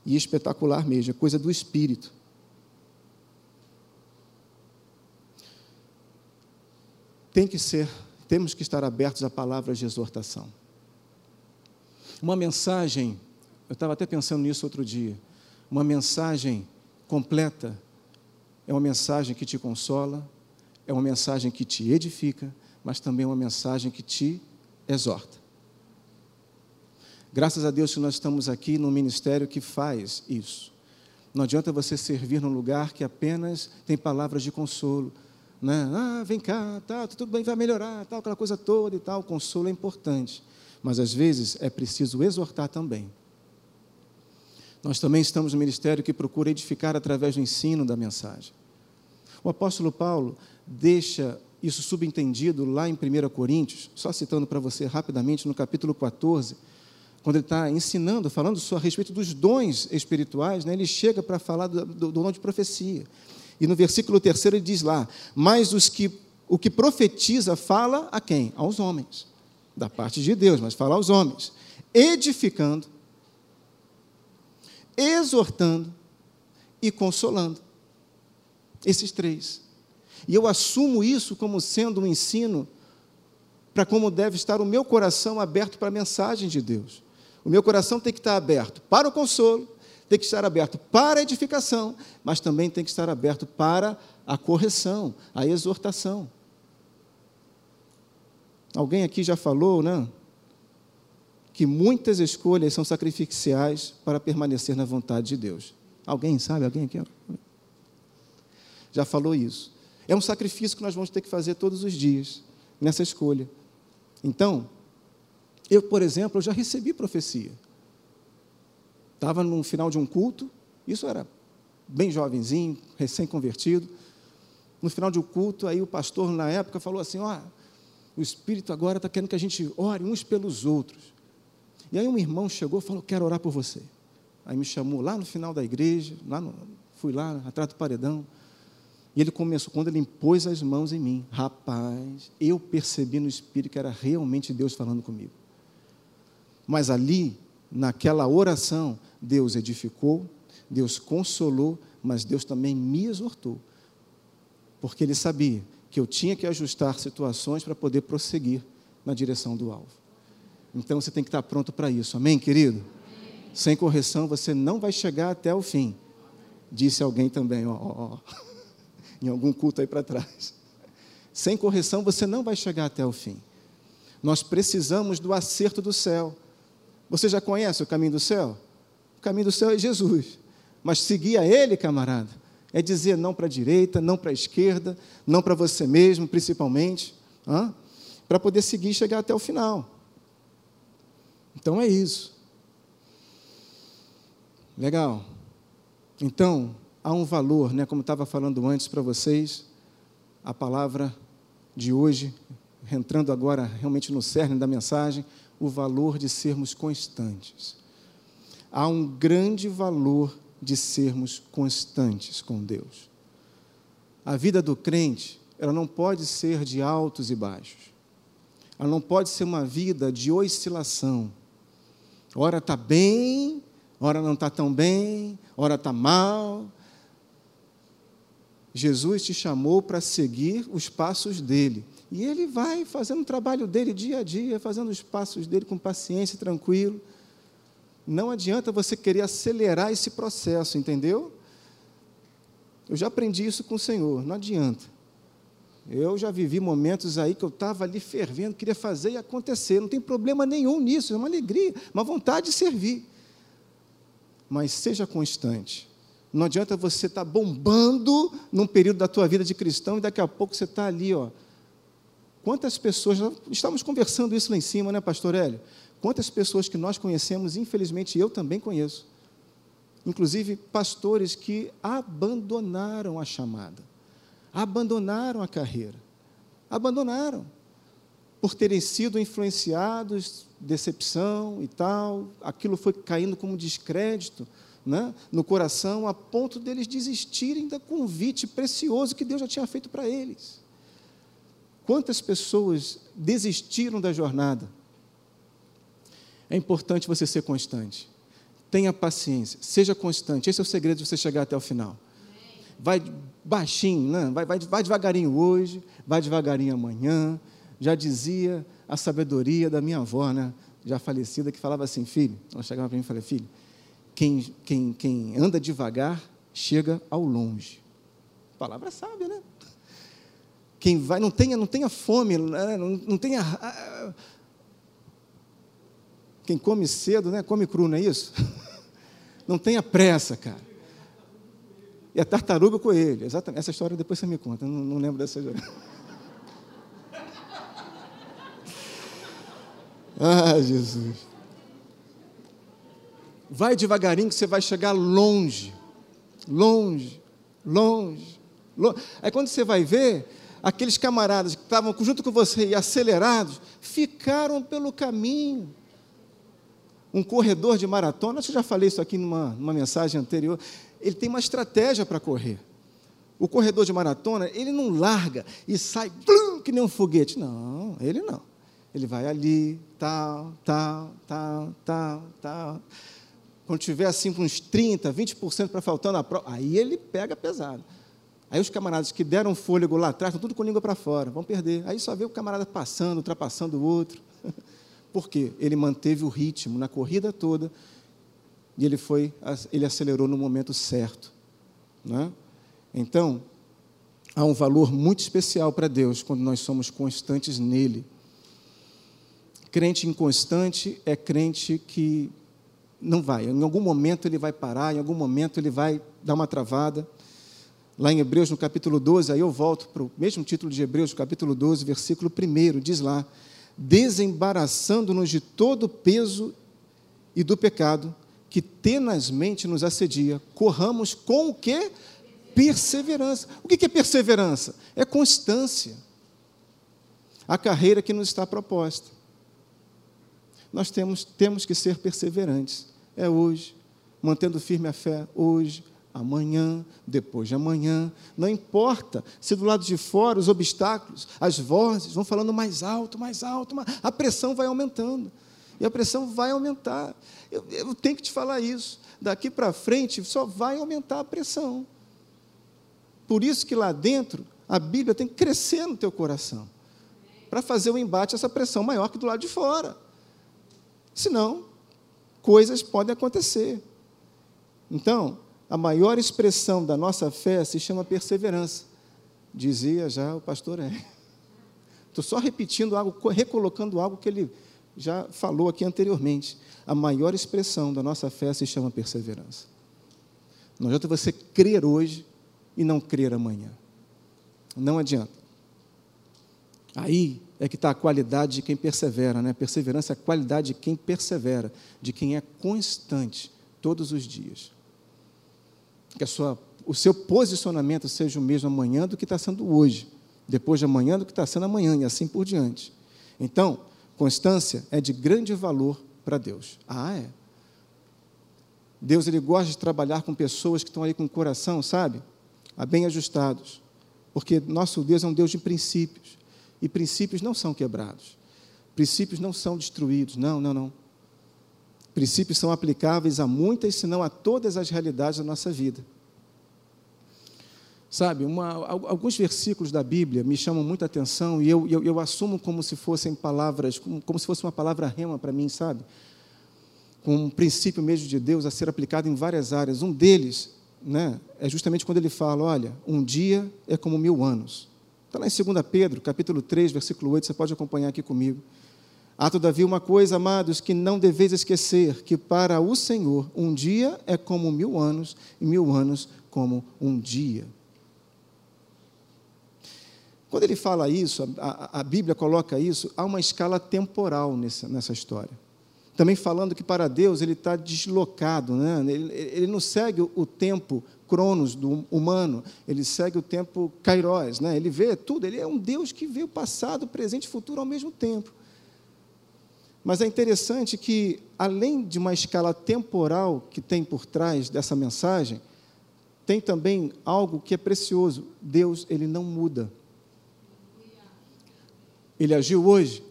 e espetacular mesmo, é coisa do espírito. Tem que ser, temos que estar abertos a palavras de exortação. Uma mensagem, eu estava até pensando nisso outro dia, uma mensagem completa é uma mensagem que te consola, é uma mensagem que te edifica, mas também é uma mensagem que te exorta. Graças a Deus que nós estamos aqui num ministério que faz isso. Não adianta você servir num lugar que apenas tem palavras de consolo. Né? Ah, vem cá, tá, tudo bem, vai melhorar, tal, aquela coisa toda e tal. O consolo é importante. Mas às vezes é preciso exortar também. Nós também estamos no ministério que procura edificar através do ensino da mensagem. O apóstolo Paulo deixa isso subentendido lá em 1 Coríntios, só citando para você rapidamente, no capítulo 14, quando ele está ensinando, falando só a respeito dos dons espirituais, né, ele chega para falar do, do, do dom de profecia. E no versículo 3 ele diz lá: Mas os que, o que profetiza fala a quem? Aos homens, da parte de Deus, mas fala aos homens, edificando, exortando e consolando. Esses três. E eu assumo isso como sendo um ensino para como deve estar o meu coração aberto para a mensagem de Deus. O meu coração tem que estar aberto para o consolo, tem que estar aberto para a edificação, mas também tem que estar aberto para a correção, a exortação. Alguém aqui já falou, né? Que muitas escolhas são sacrificiais para permanecer na vontade de Deus. Alguém sabe? Alguém aqui? já falou isso. É um sacrifício que nós vamos ter que fazer todos os dias nessa escolha. Então, eu, por exemplo, eu já recebi profecia. Estava no final de um culto, isso era bem jovenzinho, recém-convertido. No final de um culto, aí o pastor, na época, falou assim: Ó, O Espírito agora está querendo que a gente ore uns pelos outros. E aí um irmão chegou e falou: Quero orar por você. Aí me chamou lá no final da igreja, lá no, fui lá atrás do paredão. E ele começou, quando ele impôs as mãos em mim, rapaz, eu percebi no Espírito que era realmente Deus falando comigo. Mas ali, naquela oração, Deus edificou, Deus consolou, mas Deus também me exortou. Porque ele sabia que eu tinha que ajustar situações para poder prosseguir na direção do alvo. Então você tem que estar pronto para isso, amém, querido? Amém. Sem correção você não vai chegar até o fim. Disse alguém também, ó, ó, ó em algum culto aí para trás. Sem correção você não vai chegar até o fim. Nós precisamos do acerto do céu. Você já conhece o caminho do céu? O caminho do céu é Jesus. Mas seguir a Ele, camarada, é dizer não para a direita, não para a esquerda, não para você mesmo, principalmente, para poder seguir e chegar até o final. Então é isso. Legal. Então, há um valor, né, como estava falando antes para vocês, a palavra de hoje, entrando agora realmente no cerne da mensagem, o valor de sermos constantes. Há um grande valor de sermos constantes com Deus. A vida do crente, ela não pode ser de altos e baixos. Ela não pode ser uma vida de oscilação. Ora está bem, ora não está tão bem, ora está mal, Jesus te chamou para seguir os passos dele. E ele vai fazendo o trabalho dele dia a dia, fazendo os passos dele com paciência, tranquilo. Não adianta você querer acelerar esse processo, entendeu? Eu já aprendi isso com o Senhor, não adianta. Eu já vivi momentos aí que eu estava ali fervendo, queria fazer e acontecer. Não tem problema nenhum nisso, é uma alegria, uma vontade de servir. Mas seja constante. Não adianta você estar tá bombando num período da tua vida de cristão e daqui a pouco você está ali, ó. Quantas pessoas, estamos conversando isso lá em cima, né, pastor Hélio? Quantas pessoas que nós conhecemos, infelizmente eu também conheço, inclusive pastores que abandonaram a chamada, abandonaram a carreira, abandonaram, por terem sido influenciados, decepção e tal, aquilo foi caindo como descrédito né, no coração, a ponto deles desistirem do convite precioso que Deus já tinha feito para eles. Quantas pessoas desistiram da jornada? É importante você ser constante. Tenha paciência, seja constante. Esse é o segredo de você chegar até o final. Vai baixinho, né? vai, vai, vai devagarinho hoje, vai devagarinho amanhã. Já dizia a sabedoria da minha avó, né? já falecida, que falava assim: filho, ela chegava para mim e falava: filho, quem, quem, quem anda devagar chega ao longe. Palavra sábia, né? Quem vai, não tenha, não tenha fome, né? não, não tenha. Quem come cedo, né? Come cru, não é isso? Não tenha pressa, cara. E a tartaruga com ele. Exatamente. Essa história depois você me conta. Não, não lembro dessa história. Ah, Jesus. Vai devagarinho que você vai chegar longe, longe, longe, longe. Aí quando você vai ver, aqueles camaradas que estavam junto com você e acelerados, ficaram pelo caminho. Um corredor de maratona, que já falei isso aqui numa, numa mensagem anterior, ele tem uma estratégia para correr. O corredor de maratona, ele não larga e sai blum, que nem um foguete. Não, ele não. Ele vai ali, tal, tal, tal, tal, tal quando tiver assim uns 30%, 20% para faltando a prova, aí ele pega pesado. Aí os camaradas que deram fôlego lá atrás, estão tudo com língua para fora, vão perder. Aí só vê o camarada passando, ultrapassando o outro. Por quê? Ele manteve o ritmo na corrida toda e ele foi, ele acelerou no momento certo. Né? Então, há um valor muito especial para Deus quando nós somos constantes nele. Crente inconstante é crente que não vai. Em algum momento ele vai parar, em algum momento ele vai dar uma travada. Lá em Hebreus, no capítulo 12, aí eu volto para o mesmo título de Hebreus, capítulo 12, versículo 1, diz lá: Desembaraçando-nos de todo o peso e do pecado que tenazmente nos assedia, corramos com o que? Perseverança. O que é perseverança? É constância. a carreira que nos está proposta. Nós temos, temos que ser perseverantes. É hoje, mantendo firme a fé hoje, amanhã, depois de amanhã. Não importa se do lado de fora os obstáculos, as vozes vão falando mais alto, mais alto, a pressão vai aumentando. E a pressão vai aumentar. Eu, eu tenho que te falar isso. Daqui para frente só vai aumentar a pressão. Por isso que lá dentro a Bíblia tem que crescer no teu coração. Para fazer o embate essa pressão maior que do lado de fora. Senão, coisas podem acontecer. Então, a maior expressão da nossa fé se chama perseverança, dizia já o pastor É. Estou só repetindo algo, recolocando algo que ele já falou aqui anteriormente. A maior expressão da nossa fé se chama perseverança. Não adianta você crer hoje e não crer amanhã. Não adianta. Aí é que está a qualidade de quem persevera, né? Perseverança é a qualidade de quem persevera, de quem é constante todos os dias que a sua, o seu posicionamento seja o mesmo amanhã do que está sendo hoje, depois de amanhã do que está sendo amanhã, e assim por diante. Então, constância é de grande valor para Deus. Ah, é. Deus ele gosta de trabalhar com pessoas que estão ali com o coração, sabe? bem ajustados. Porque nosso Deus é um Deus de princípios. E princípios não são quebrados. Princípios não são destruídos. Não, não, não. Princípios são aplicáveis a muitas, se não a todas as realidades da nossa vida. Sabe, uma, alguns versículos da Bíblia me chamam muita atenção e eu, eu, eu assumo como se fossem palavras, como, como se fosse uma palavra rema para mim, sabe? Com um princípio mesmo de Deus a ser aplicado em várias áreas. Um deles né, é justamente quando ele fala: olha, um dia é como mil anos. Está lá em 2 Pedro, capítulo 3, versículo 8, você pode acompanhar aqui comigo. Há, todavia, uma coisa, amados, que não deveis esquecer: que para o Senhor um dia é como mil anos, e mil anos como um dia. Quando ele fala isso, a, a Bíblia coloca isso, há uma escala temporal nessa, nessa história. Também falando que para Deus ele está deslocado, né? ele, ele não segue o tempo cronos do humano, ele segue o tempo kairos, né? ele vê tudo, ele é um Deus que vê o passado, presente e futuro ao mesmo tempo. Mas é interessante que, além de uma escala temporal que tem por trás dessa mensagem, tem também algo que é precioso. Deus, ele não muda. Ele agiu hoje,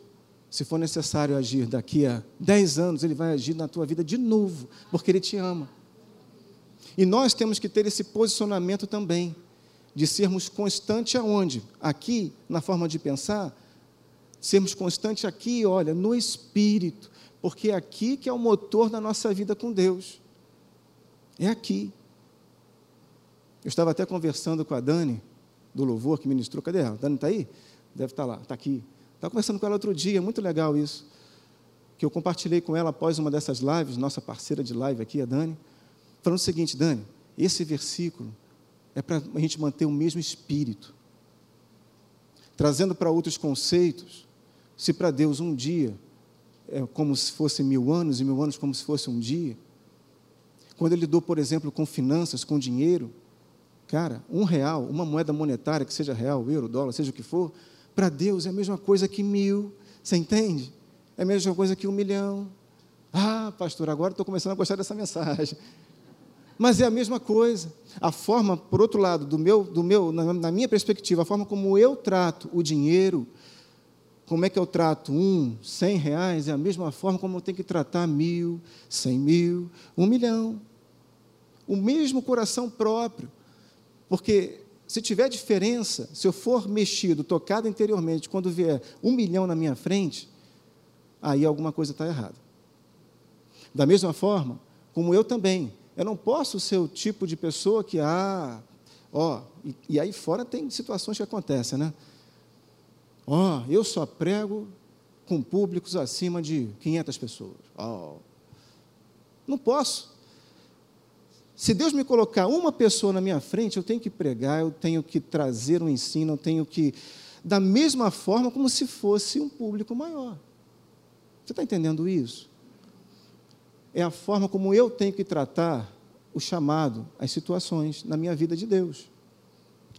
se for necessário agir daqui a 10 anos, ele vai agir na tua vida de novo, porque ele te ama. E nós temos que ter esse posicionamento também, de sermos constantes aonde? Aqui, na forma de pensar, sermos constantes aqui, olha, no espírito, porque é aqui que é o motor da nossa vida com Deus. É aqui. Eu estava até conversando com a Dani, do louvor que ministrou. Cadê ela? Dani está aí? Deve estar tá lá, está aqui. Estava conversando com ela outro dia, muito legal isso. Que eu compartilhei com ela após uma dessas lives, nossa parceira de live aqui, a Dani, falando o seguinte: Dani, esse versículo é para a gente manter o mesmo espírito, trazendo para outros conceitos se para Deus um dia é como se fosse mil anos e mil anos como se fosse um dia, quando ele lidou, por exemplo, com finanças, com dinheiro, cara, um real, uma moeda monetária, que seja real, euro, dólar, seja o que for, para Deus é a mesma coisa que mil, você entende? É a mesma coisa que um milhão. Ah, pastor, agora estou começando a gostar dessa mensagem. Mas é a mesma coisa. A forma, por outro lado, do meu, do meu, na, na minha perspectiva, a forma como eu trato o dinheiro, como é que eu trato um, cem reais, é a mesma forma como eu tenho que tratar mil, cem mil, um milhão. O mesmo coração próprio. Porque se tiver diferença, se eu for mexido, tocado interiormente, quando vier um milhão na minha frente, aí alguma coisa está errada. Da mesma forma, como eu também, eu não posso ser o tipo de pessoa que, ah, ó, e, e aí fora tem situações que acontecem, né? Ó, oh, eu só prego com públicos acima de 500 pessoas. Oh. Não posso. Se Deus me colocar uma pessoa na minha frente, eu tenho que pregar, eu tenho que trazer um ensino, eu tenho que. Da mesma forma como se fosse um público maior. Você está entendendo isso? É a forma como eu tenho que tratar o chamado, as situações na minha vida de Deus.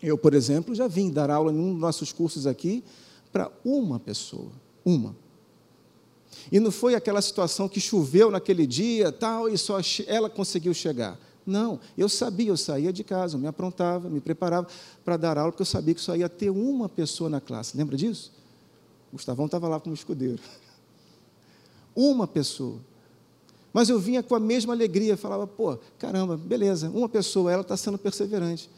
Eu, por exemplo, já vim dar aula em um dos nossos cursos aqui para uma pessoa, uma. E não foi aquela situação que choveu naquele dia, tal, e só ela conseguiu chegar. Não, eu sabia, eu saía de casa, eu me aprontava, me preparava para dar aula, porque eu sabia que só ia ter uma pessoa na classe. Lembra disso? O Gustavão estava lá como escudeiro. Uma pessoa. Mas eu vinha com a mesma alegria, falava, pô, caramba, beleza, uma pessoa, ela está sendo perseverante,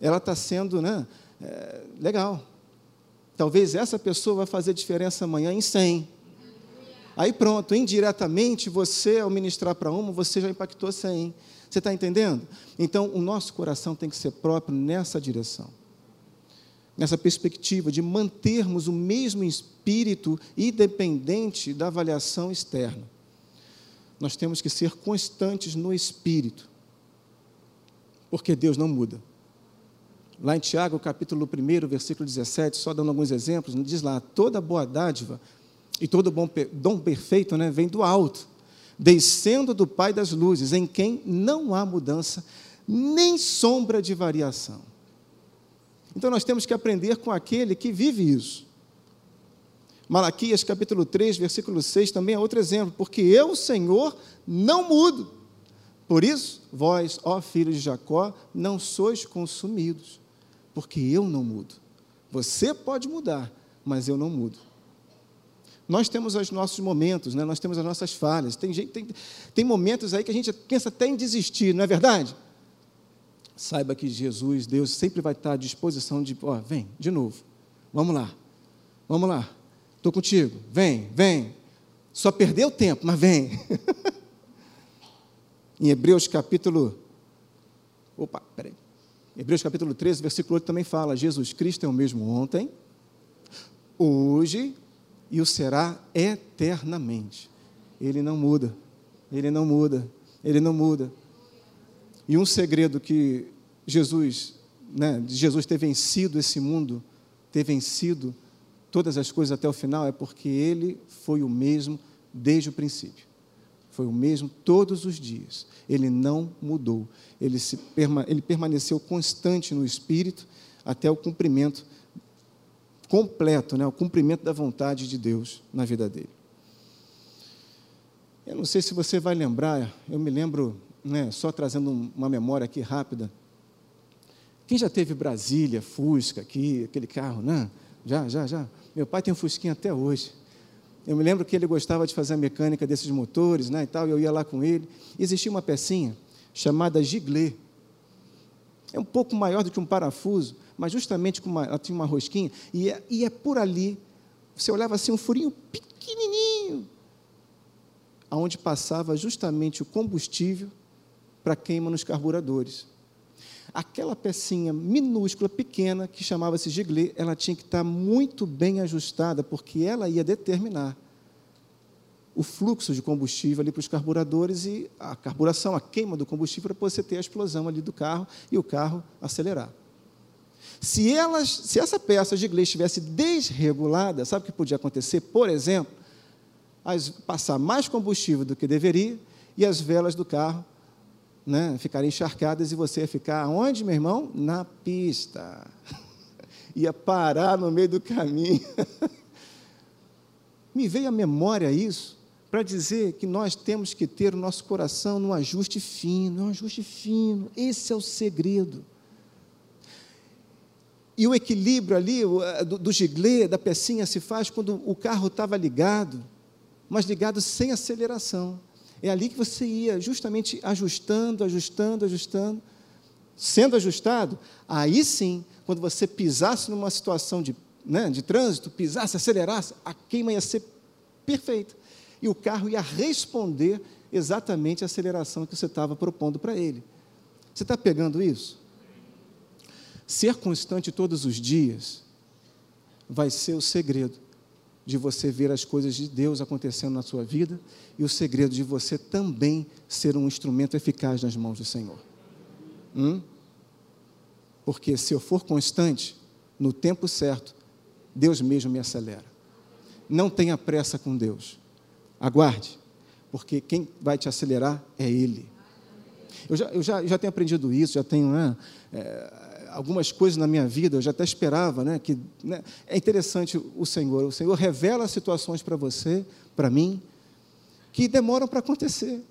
ela está sendo né, é, legal. Talvez essa pessoa vai fazer diferença amanhã em 100. Aí pronto, indiretamente, você, ao ministrar para uma, você já impactou 100. Você está entendendo? Então, o nosso coração tem que ser próprio nessa direção. Nessa perspectiva de mantermos o mesmo espírito, independente da avaliação externa. Nós temos que ser constantes no espírito, porque Deus não muda. Lá em Tiago, capítulo 1, versículo 17, só dando alguns exemplos, diz lá: toda boa dádiva e todo bom dom perfeito né, vem do alto, descendo do Pai das luzes, em quem não há mudança, nem sombra de variação. Então nós temos que aprender com aquele que vive isso. Malaquias capítulo 3, versículo 6 também é outro exemplo, porque eu, Senhor, não mudo. Por isso, vós, ó filhos de Jacó, não sois consumidos, porque eu não mudo. Você pode mudar, mas eu não mudo. Nós temos os nossos momentos, né? nós temos as nossas falhas. Tem, gente, tem, tem momentos aí que a gente pensa até em desistir, não é verdade? Saiba que Jesus, Deus, sempre vai estar à disposição de, ó, vem, de novo, vamos lá, vamos lá, estou contigo, vem, vem. Só perdeu tempo, mas vem. em Hebreus capítulo. Opa, peraí. Hebreus capítulo 13, versículo 8 também fala: Jesus Cristo é o mesmo ontem, hoje e o será eternamente. Ele não muda, ele não muda, ele não muda. E um segredo que Jesus, né, Jesus ter vencido esse mundo, ter vencido todas as coisas até o final, é porque ele foi o mesmo desde o princípio. Foi o mesmo todos os dias. Ele não mudou. Ele, se, ele permaneceu constante no Espírito até o cumprimento completo, né, o cumprimento da vontade de Deus na vida dele. Eu não sei se você vai lembrar, eu me lembro, né, só trazendo uma memória aqui rápida. Quem já teve Brasília, Fusca aqui, aquele carro, né? Já, já, já. Meu pai tem um Fusquinha até hoje. Eu me lembro que ele gostava de fazer a mecânica desses motores, né, e tal, e eu ia lá com ele. Existia uma pecinha chamada giglê. É um pouco maior do que um parafuso, mas justamente com uma, ela tinha uma rosquinha, e é, e é por ali, você olhava assim, um furinho pequenininho, aonde passava justamente o combustível para queima nos carburadores. Aquela pecinha minúscula, pequena, que chamava-se giglê, ela tinha que estar muito bem ajustada, porque ela ia determinar o fluxo de combustível ali para os carburadores e a carburação, a queima do combustível para você ter a explosão ali do carro e o carro acelerar. Se, elas, se essa peça de inglês estivesse desregulada, sabe o que podia acontecer? Por exemplo, as, passar mais combustível do que deveria e as velas do carro né, ficarem encharcadas e você ia ficar onde, meu irmão? Na pista. ia parar no meio do caminho. Me veio à memória isso para dizer que nós temos que ter o nosso coração num ajuste fino, um ajuste fino. Esse é o segredo. E o equilíbrio ali do, do giglê, da pecinha, se faz quando o carro estava ligado, mas ligado sem aceleração. É ali que você ia justamente ajustando, ajustando, ajustando. Sendo ajustado, aí sim, quando você pisasse numa situação de, né, de trânsito, pisasse, acelerasse, a queima ia ser perfeita. E o carro ia responder exatamente a aceleração que você estava propondo para ele. Você está pegando isso? Ser constante todos os dias vai ser o segredo de você ver as coisas de Deus acontecendo na sua vida e o segredo de você também ser um instrumento eficaz nas mãos do Senhor. Hum? Porque se eu for constante, no tempo certo, Deus mesmo me acelera. Não tenha pressa com Deus. Aguarde, porque quem vai te acelerar é Ele. Eu já, eu já, já tenho aprendido isso, já tenho né, é, algumas coisas na minha vida, eu já até esperava, né, que né, é interessante o Senhor. O Senhor revela situações para você, para mim, que demoram para acontecer.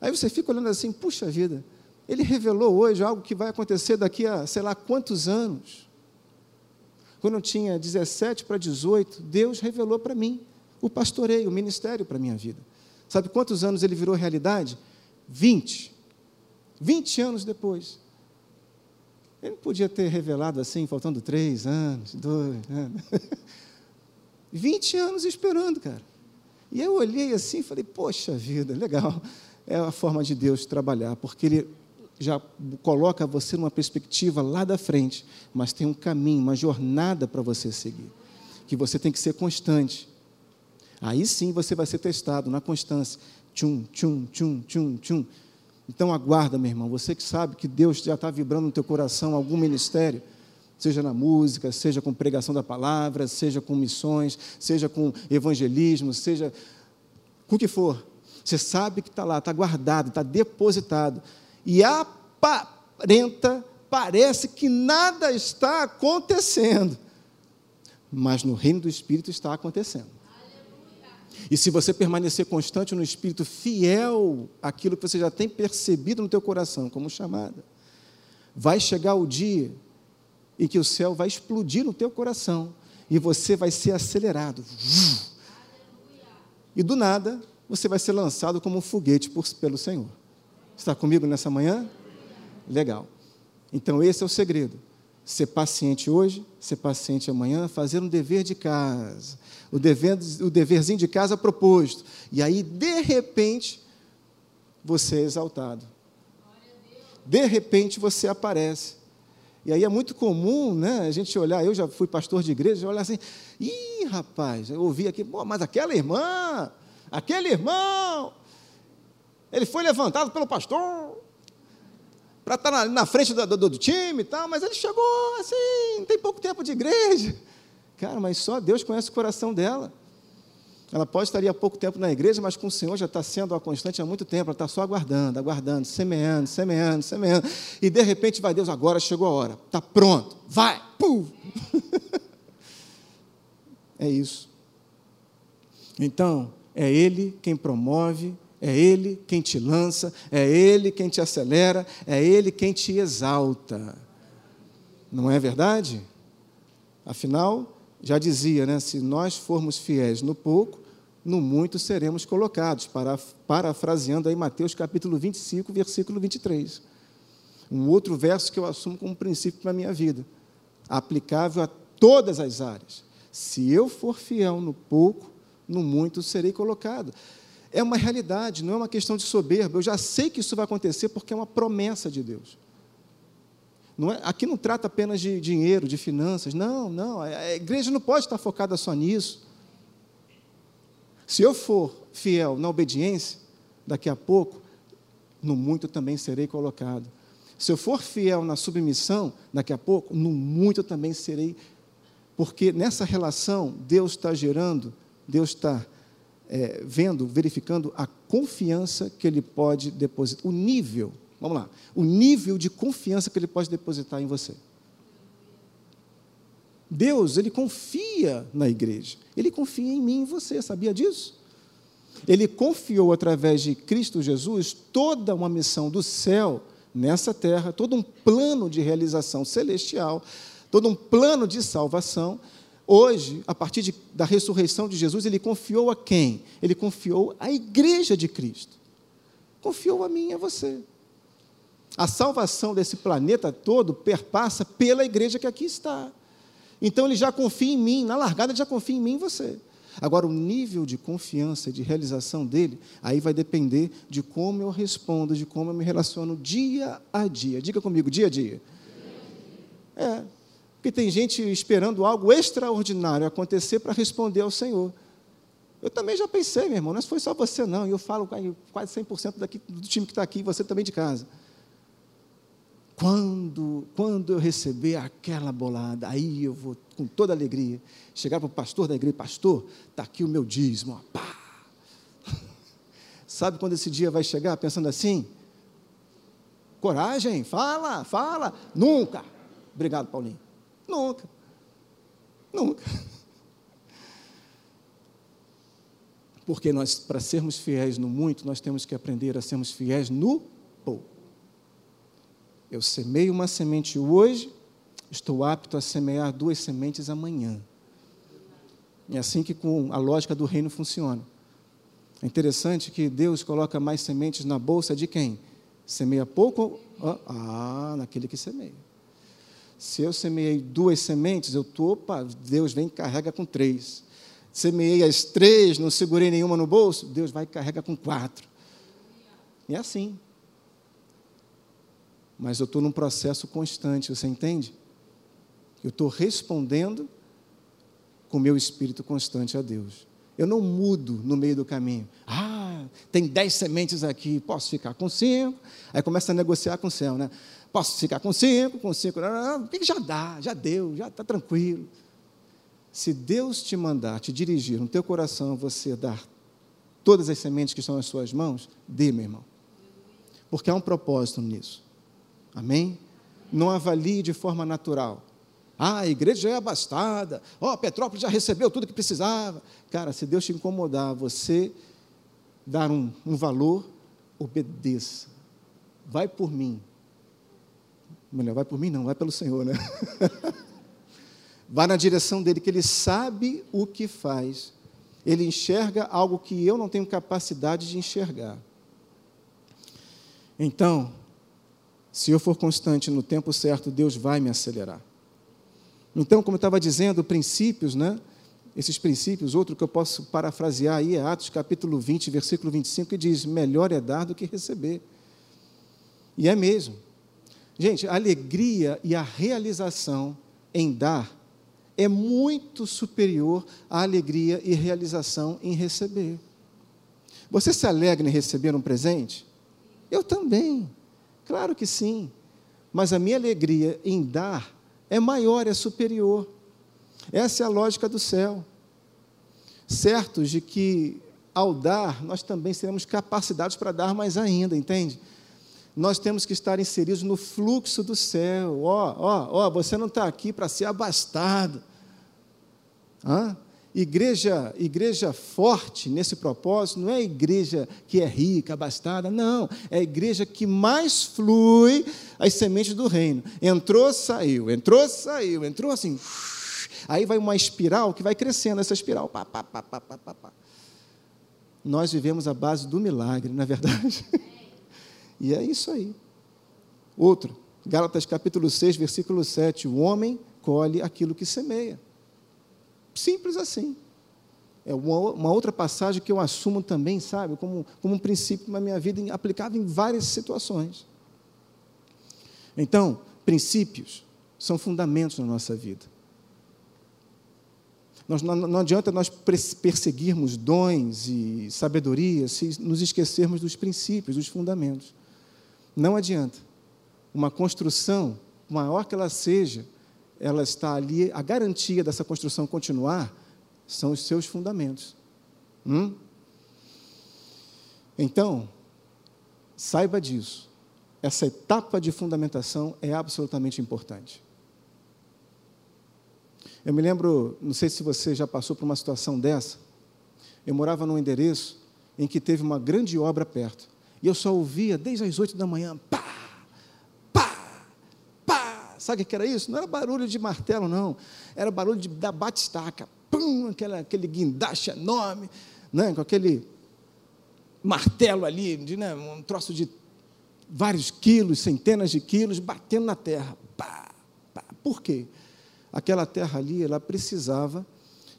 Aí você fica olhando assim, puxa vida, ele revelou hoje algo que vai acontecer daqui a sei lá quantos anos. Quando eu tinha 17 para 18, Deus revelou para mim o pastoreio, o ministério para a minha vida. Sabe quantos anos ele virou realidade? 20. 20 anos depois. Ele podia ter revelado assim, faltando três anos, dois anos. 20 anos esperando, cara. E eu olhei assim e falei, poxa vida, legal. É a forma de Deus trabalhar, porque Ele já coloca você numa perspectiva lá da frente, mas tem um caminho, uma jornada para você seguir, que você tem que ser constante. Aí sim você vai ser testado na constância. Tchum, tchum, tchum, tchum, tchum. Então aguarda, meu irmão. Você que sabe que Deus já está vibrando no teu coração algum ministério, seja na música, seja com pregação da palavra, seja com missões, seja com evangelismo, seja com o que for. Você sabe que está lá, está guardado, está depositado. E aparenta, parece que nada está acontecendo. Mas no reino do Espírito está acontecendo. E se você permanecer constante no Espírito, fiel àquilo que você já tem percebido no teu coração como chamada, vai chegar o dia em que o céu vai explodir no teu coração e você vai ser acelerado. E do nada, você vai ser lançado como um foguete por, pelo Senhor. Está comigo nessa manhã? Legal. Então, esse é o segredo. Ser paciente hoje, ser paciente amanhã, fazer um dever de casa o, dever, o deverzinho de casa proposto. E aí, de repente, você é exaltado. De repente, você aparece. E aí é muito comum né, a gente olhar, eu já fui pastor de igreja, olhar assim, ih, rapaz, eu ouvi aqui, mas aquela irmã, aquele irmão, ele foi levantado pelo pastor para estar na, na frente do, do, do, time e tal, mas ele chegou assim, tem pouco tempo de igreja. Cara, mas só Deus conhece o coração dela. Ela pode estar há pouco tempo na igreja, mas com o Senhor já está sendo a constante há muito tempo. Ela está só aguardando, aguardando, semeando, semeando, semeando. E de repente vai Deus, agora chegou a hora. Está pronto, vai, pum. é isso. Então, é Ele quem promove, é Ele quem te lança, é Ele quem te acelera, é Ele quem te exalta. Não é verdade? Afinal, já dizia, né, se nós formos fiéis no pouco, no muito seremos colocados, para, parafraseando aí Mateus capítulo 25, versículo 23. Um outro verso que eu assumo como princípio para a minha vida, aplicável a todas as áreas. Se eu for fiel no pouco, no muito serei colocado. É uma realidade, não é uma questão de soberba. Eu já sei que isso vai acontecer porque é uma promessa de Deus. Não é, aqui não trata apenas de dinheiro, de finanças. Não, não. A igreja não pode estar focada só nisso. Se eu for fiel na obediência, daqui a pouco, no muito também serei colocado. Se eu for fiel na submissão, daqui a pouco, no muito também serei. Porque nessa relação, Deus está gerando, Deus está é, vendo, verificando a confiança que Ele pode depositar, o nível Vamos lá. O nível de confiança que ele pode depositar em você. Deus, ele confia na igreja. Ele confia em mim e você, sabia disso? Ele confiou através de Cristo Jesus toda uma missão do céu nessa terra, todo um plano de realização celestial, todo um plano de salvação. Hoje, a partir de, da ressurreição de Jesus, ele confiou a quem? Ele confiou à igreja de Cristo. Confiou a mim e a você. A salvação desse planeta todo perpassa pela igreja que aqui está. Então ele já confia em mim, na largada ele já confia em mim e você. Agora, o nível de confiança e de realização dele, aí vai depender de como eu respondo, de como eu me relaciono dia a dia. Diga comigo, dia a dia. É, porque tem gente esperando algo extraordinário acontecer para responder ao Senhor. Eu também já pensei, meu irmão, não foi só você não, e eu falo quase 100% daqui, do time que está aqui, você também de casa. Quando, quando eu receber aquela bolada, aí eu vou com toda alegria chegar para o pastor da igreja, pastor, está aqui o meu dízimo, ó, pá. Sabe quando esse dia vai chegar pensando assim? Coragem, fala, fala, nunca. Obrigado, Paulinho. Nunca. Nunca. Porque nós, para sermos fiéis no muito, nós temos que aprender a sermos fiéis no pouco. Eu semeio uma semente hoje, estou apto a semear duas sementes amanhã. É assim que com a lógica do reino funciona. É interessante que Deus coloca mais sementes na bolsa de quem? Semeia pouco? Ah, naquele que semeia. Se eu semeei duas sementes, eu estou, opa, Deus vem carrega com três. Semeei as três, não segurei nenhuma no bolso, Deus vai e carrega com quatro. E é assim. Mas eu estou num processo constante, você entende? Eu estou respondendo com meu espírito constante a Deus. Eu não mudo no meio do caminho. Ah, tem dez sementes aqui, posso ficar com cinco. Aí começa a negociar com o céu, né? Posso ficar com cinco, com cinco. Não. que já dá, já deu, já está tranquilo. Se Deus te mandar, te dirigir no teu coração, você dar todas as sementes que estão nas suas mãos, dê, meu irmão. Porque há um propósito nisso. Amém? Não avalie de forma natural. Ah, a igreja já é abastada. Ó, oh, Petrópolis já recebeu tudo que precisava. Cara, se Deus te incomodar, você dar um, um valor, obedeça. Vai por mim. Melhor, vai por mim não, vai pelo Senhor, né? vai na direção dele, que ele sabe o que faz. Ele enxerga algo que eu não tenho capacidade de enxergar. Então, se eu for constante no tempo certo, Deus vai me acelerar. Então, como eu estava dizendo, princípios, né? Esses princípios, outro que eu posso parafrasear aí é Atos capítulo 20, versículo 25, que diz: Melhor é dar do que receber. E é mesmo. Gente, a alegria e a realização em dar é muito superior à alegria e realização em receber. Você se alegra em receber um presente? Eu também. Claro que sim. Mas a minha alegria em dar é maior, é superior. Essa é a lógica do céu. Certos de que, ao dar, nós também seremos capacitados para dar mais ainda, entende? Nós temos que estar inseridos no fluxo do céu. Ó, ó, ó, você não está aqui para ser abastado. Hã? Igreja, igreja forte nesse propósito não é igreja que é rica, abastada, não. É a igreja que mais flui as sementes do reino. Entrou, saiu, entrou, saiu, entrou assim. Aí vai uma espiral que vai crescendo essa espiral. Pá, pá, pá, pá, pá, pá. Nós vivemos a base do milagre, na é verdade. e é isso aí. Outro, Gálatas capítulo 6, versículo 7. O homem colhe aquilo que semeia. Simples assim. É uma, outra passagem que eu assumo também, sabe, como, como um princípio na minha vida, aplicado em várias situações. Então, princípios são fundamentos na nossa vida. Nós, não, não adianta nós perseguirmos dons e sabedoria se nos esquecermos dos princípios, dos fundamentos. Não adianta. Uma construção, maior que ela seja, ela está ali, a garantia dessa construção continuar são os seus fundamentos. Hum? Então, saiba disso. Essa etapa de fundamentação é absolutamente importante. Eu me lembro, não sei se você já passou por uma situação dessa. Eu morava num endereço em que teve uma grande obra perto. E eu só ouvia desde as oito da manhã, pá, Sabe o que era isso? Não era barulho de martelo, não. Era barulho de, da batistaca. Pum, aquela, aquele guindaste enorme, né, com aquele martelo ali, de, né, um troço de vários quilos, centenas de quilos, batendo na terra. Pá, pá. Por quê? Aquela terra ali, ela precisava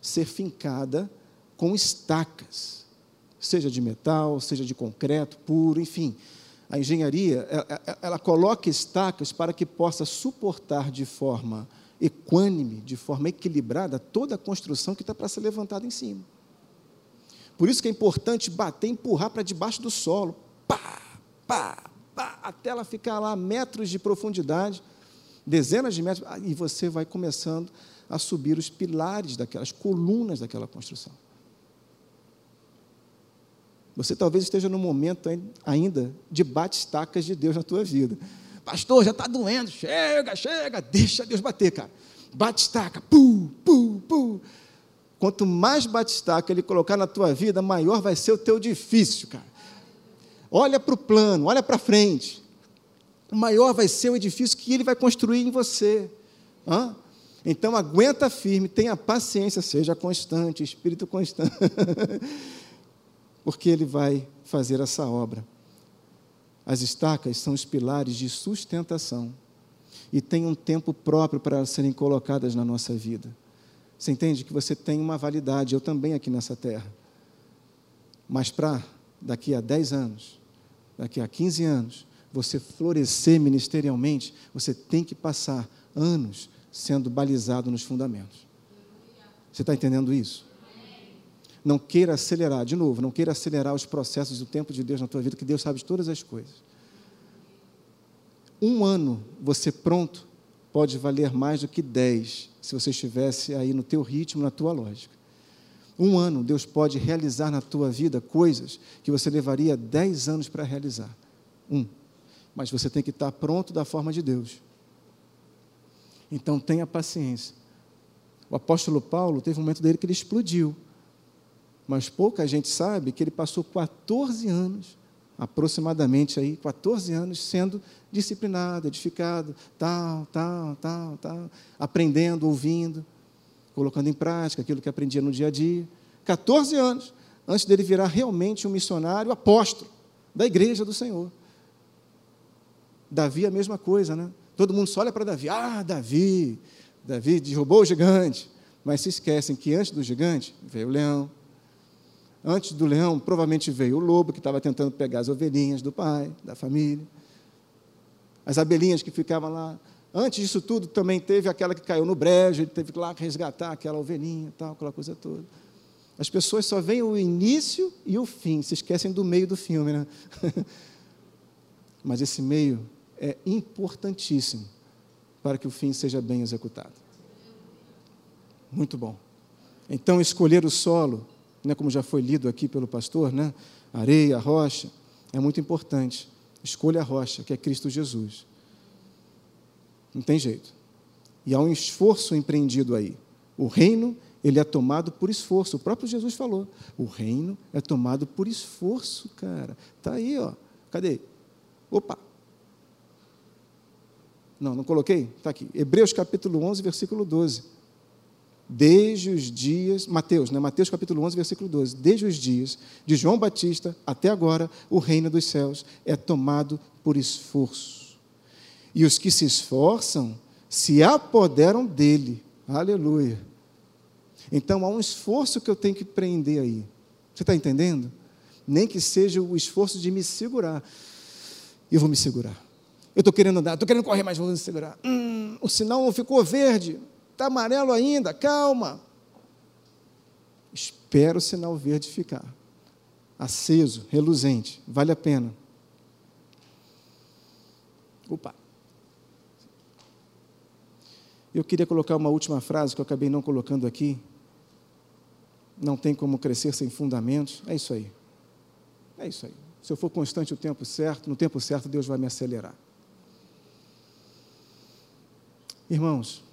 ser fincada com estacas, seja de metal, seja de concreto puro, enfim a engenharia, ela, ela coloca estacas para que possa suportar de forma equânime, de forma equilibrada, toda a construção que está para ser levantada em cima. Por isso que é importante bater, empurrar para debaixo do solo, pá, pá, pá, até ela ficar lá metros de profundidade, dezenas de metros, e você vai começando a subir os pilares daquelas colunas daquela construção. Você talvez esteja no momento ainda de bate-estacas de Deus na tua vida. Pastor, já está doendo. Chega, chega. Deixa Deus bater, cara. Bate estaca. Pu, pu, pu. Quanto mais bate estaca ele colocar na tua vida, maior vai ser o teu difícil, cara. Olha para o plano, olha para frente. Maior vai ser o edifício que ele vai construir em você. Hã? Então aguenta firme, tenha paciência, seja constante, espírito constante, porque ele vai fazer essa obra. As estacas são os pilares de sustentação e tem um tempo próprio para serem colocadas na nossa vida. Você entende que você tem uma validade, eu também aqui nessa terra. Mas para daqui a 10 anos, daqui a 15 anos, você florescer ministerialmente, você tem que passar anos sendo balizado nos fundamentos. Você está entendendo isso? Não queira acelerar, de novo, não queira acelerar os processos do tempo de Deus na tua vida, que Deus sabe de todas as coisas. Um ano você pronto pode valer mais do que dez, se você estivesse aí no teu ritmo, na tua lógica. Um ano Deus pode realizar na tua vida coisas que você levaria dez anos para realizar. Um. Mas você tem que estar pronto da forma de Deus. Então tenha paciência. O apóstolo Paulo teve um momento dele que ele explodiu. Mas pouca gente sabe que ele passou 14 anos, aproximadamente aí, 14 anos sendo disciplinado, edificado, tal, tal, tal, tal, aprendendo, ouvindo, colocando em prática aquilo que aprendia no dia a dia. 14 anos antes dele virar realmente um missionário apóstolo da igreja do Senhor. Davi a mesma coisa, né? Todo mundo só olha para Davi. Ah, Davi, Davi derrubou o gigante. Mas se esquecem que antes do gigante veio o leão. Antes do leão, provavelmente veio o lobo, que estava tentando pegar as ovelhinhas do pai, da família. As abelhinhas que ficavam lá. Antes disso tudo, também teve aquela que caiu no brejo, ele teve que lá resgatar aquela ovelhinha, tal, aquela coisa toda. As pessoas só veem o início e o fim, se esquecem do meio do filme, né? Mas esse meio é importantíssimo para que o fim seja bem executado. Muito bom. Então, escolher o solo, né, como já foi lido aqui pelo pastor, né, areia, rocha, é muito importante. Escolha a rocha, que é Cristo Jesus. Não tem jeito. E há um esforço empreendido aí. O reino, ele é tomado por esforço. O próprio Jesus falou. O reino é tomado por esforço, cara. Está aí, ó. Cadê? Opa, não, não coloquei? Está aqui. Hebreus capítulo 11, versículo 12. Desde os dias, Mateus, né? Mateus capítulo 11, versículo 12. Desde os dias de João Batista até agora, o reino dos céus é tomado por esforço. E os que se esforçam se apoderam dele. Aleluia. Então há um esforço que eu tenho que prender aí. Você está entendendo? Nem que seja o esforço de me segurar. Eu vou me segurar. Eu estou querendo andar, estou querendo correr, mas vou segurar. Hum, o sinal ficou verde, está amarelo ainda, calma. Espera o sinal verde ficar. Aceso, reluzente, vale a pena. Opa. Eu queria colocar uma última frase que eu acabei não colocando aqui. Não tem como crescer sem fundamentos. É isso aí. É isso aí. Se eu for constante o tempo certo, no tempo certo Deus vai me acelerar. Irmãos,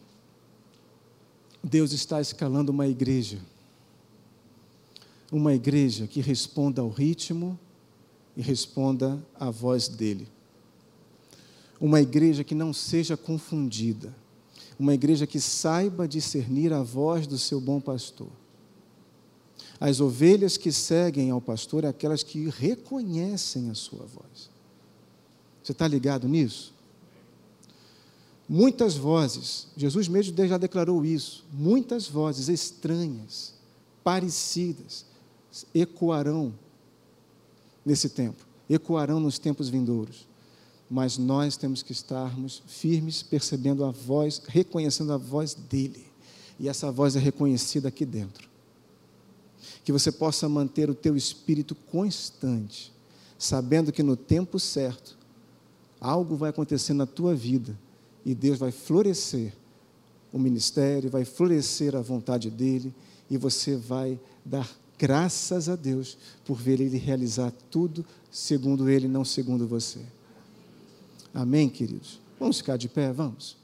Deus está escalando uma igreja. Uma igreja que responda ao ritmo e responda à voz dele. Uma igreja que não seja confundida. Uma igreja que saiba discernir a voz do seu bom pastor. As ovelhas que seguem ao pastor é aquelas que reconhecem a sua voz. Você está ligado nisso? Muitas vozes, Jesus mesmo já declarou isso, muitas vozes estranhas, parecidas, ecoarão nesse tempo, ecoarão nos tempos vindouros. Mas nós temos que estarmos firmes, percebendo a voz, reconhecendo a voz dele. E essa voz é reconhecida aqui dentro. Que você possa manter o teu espírito constante, sabendo que no tempo certo, algo vai acontecer na tua vida e Deus vai florescer o ministério, vai florescer a vontade dele e você vai dar graças a Deus por ver ele realizar tudo segundo ele, não segundo você. Amém, queridos? Vamos ficar de pé, vamos.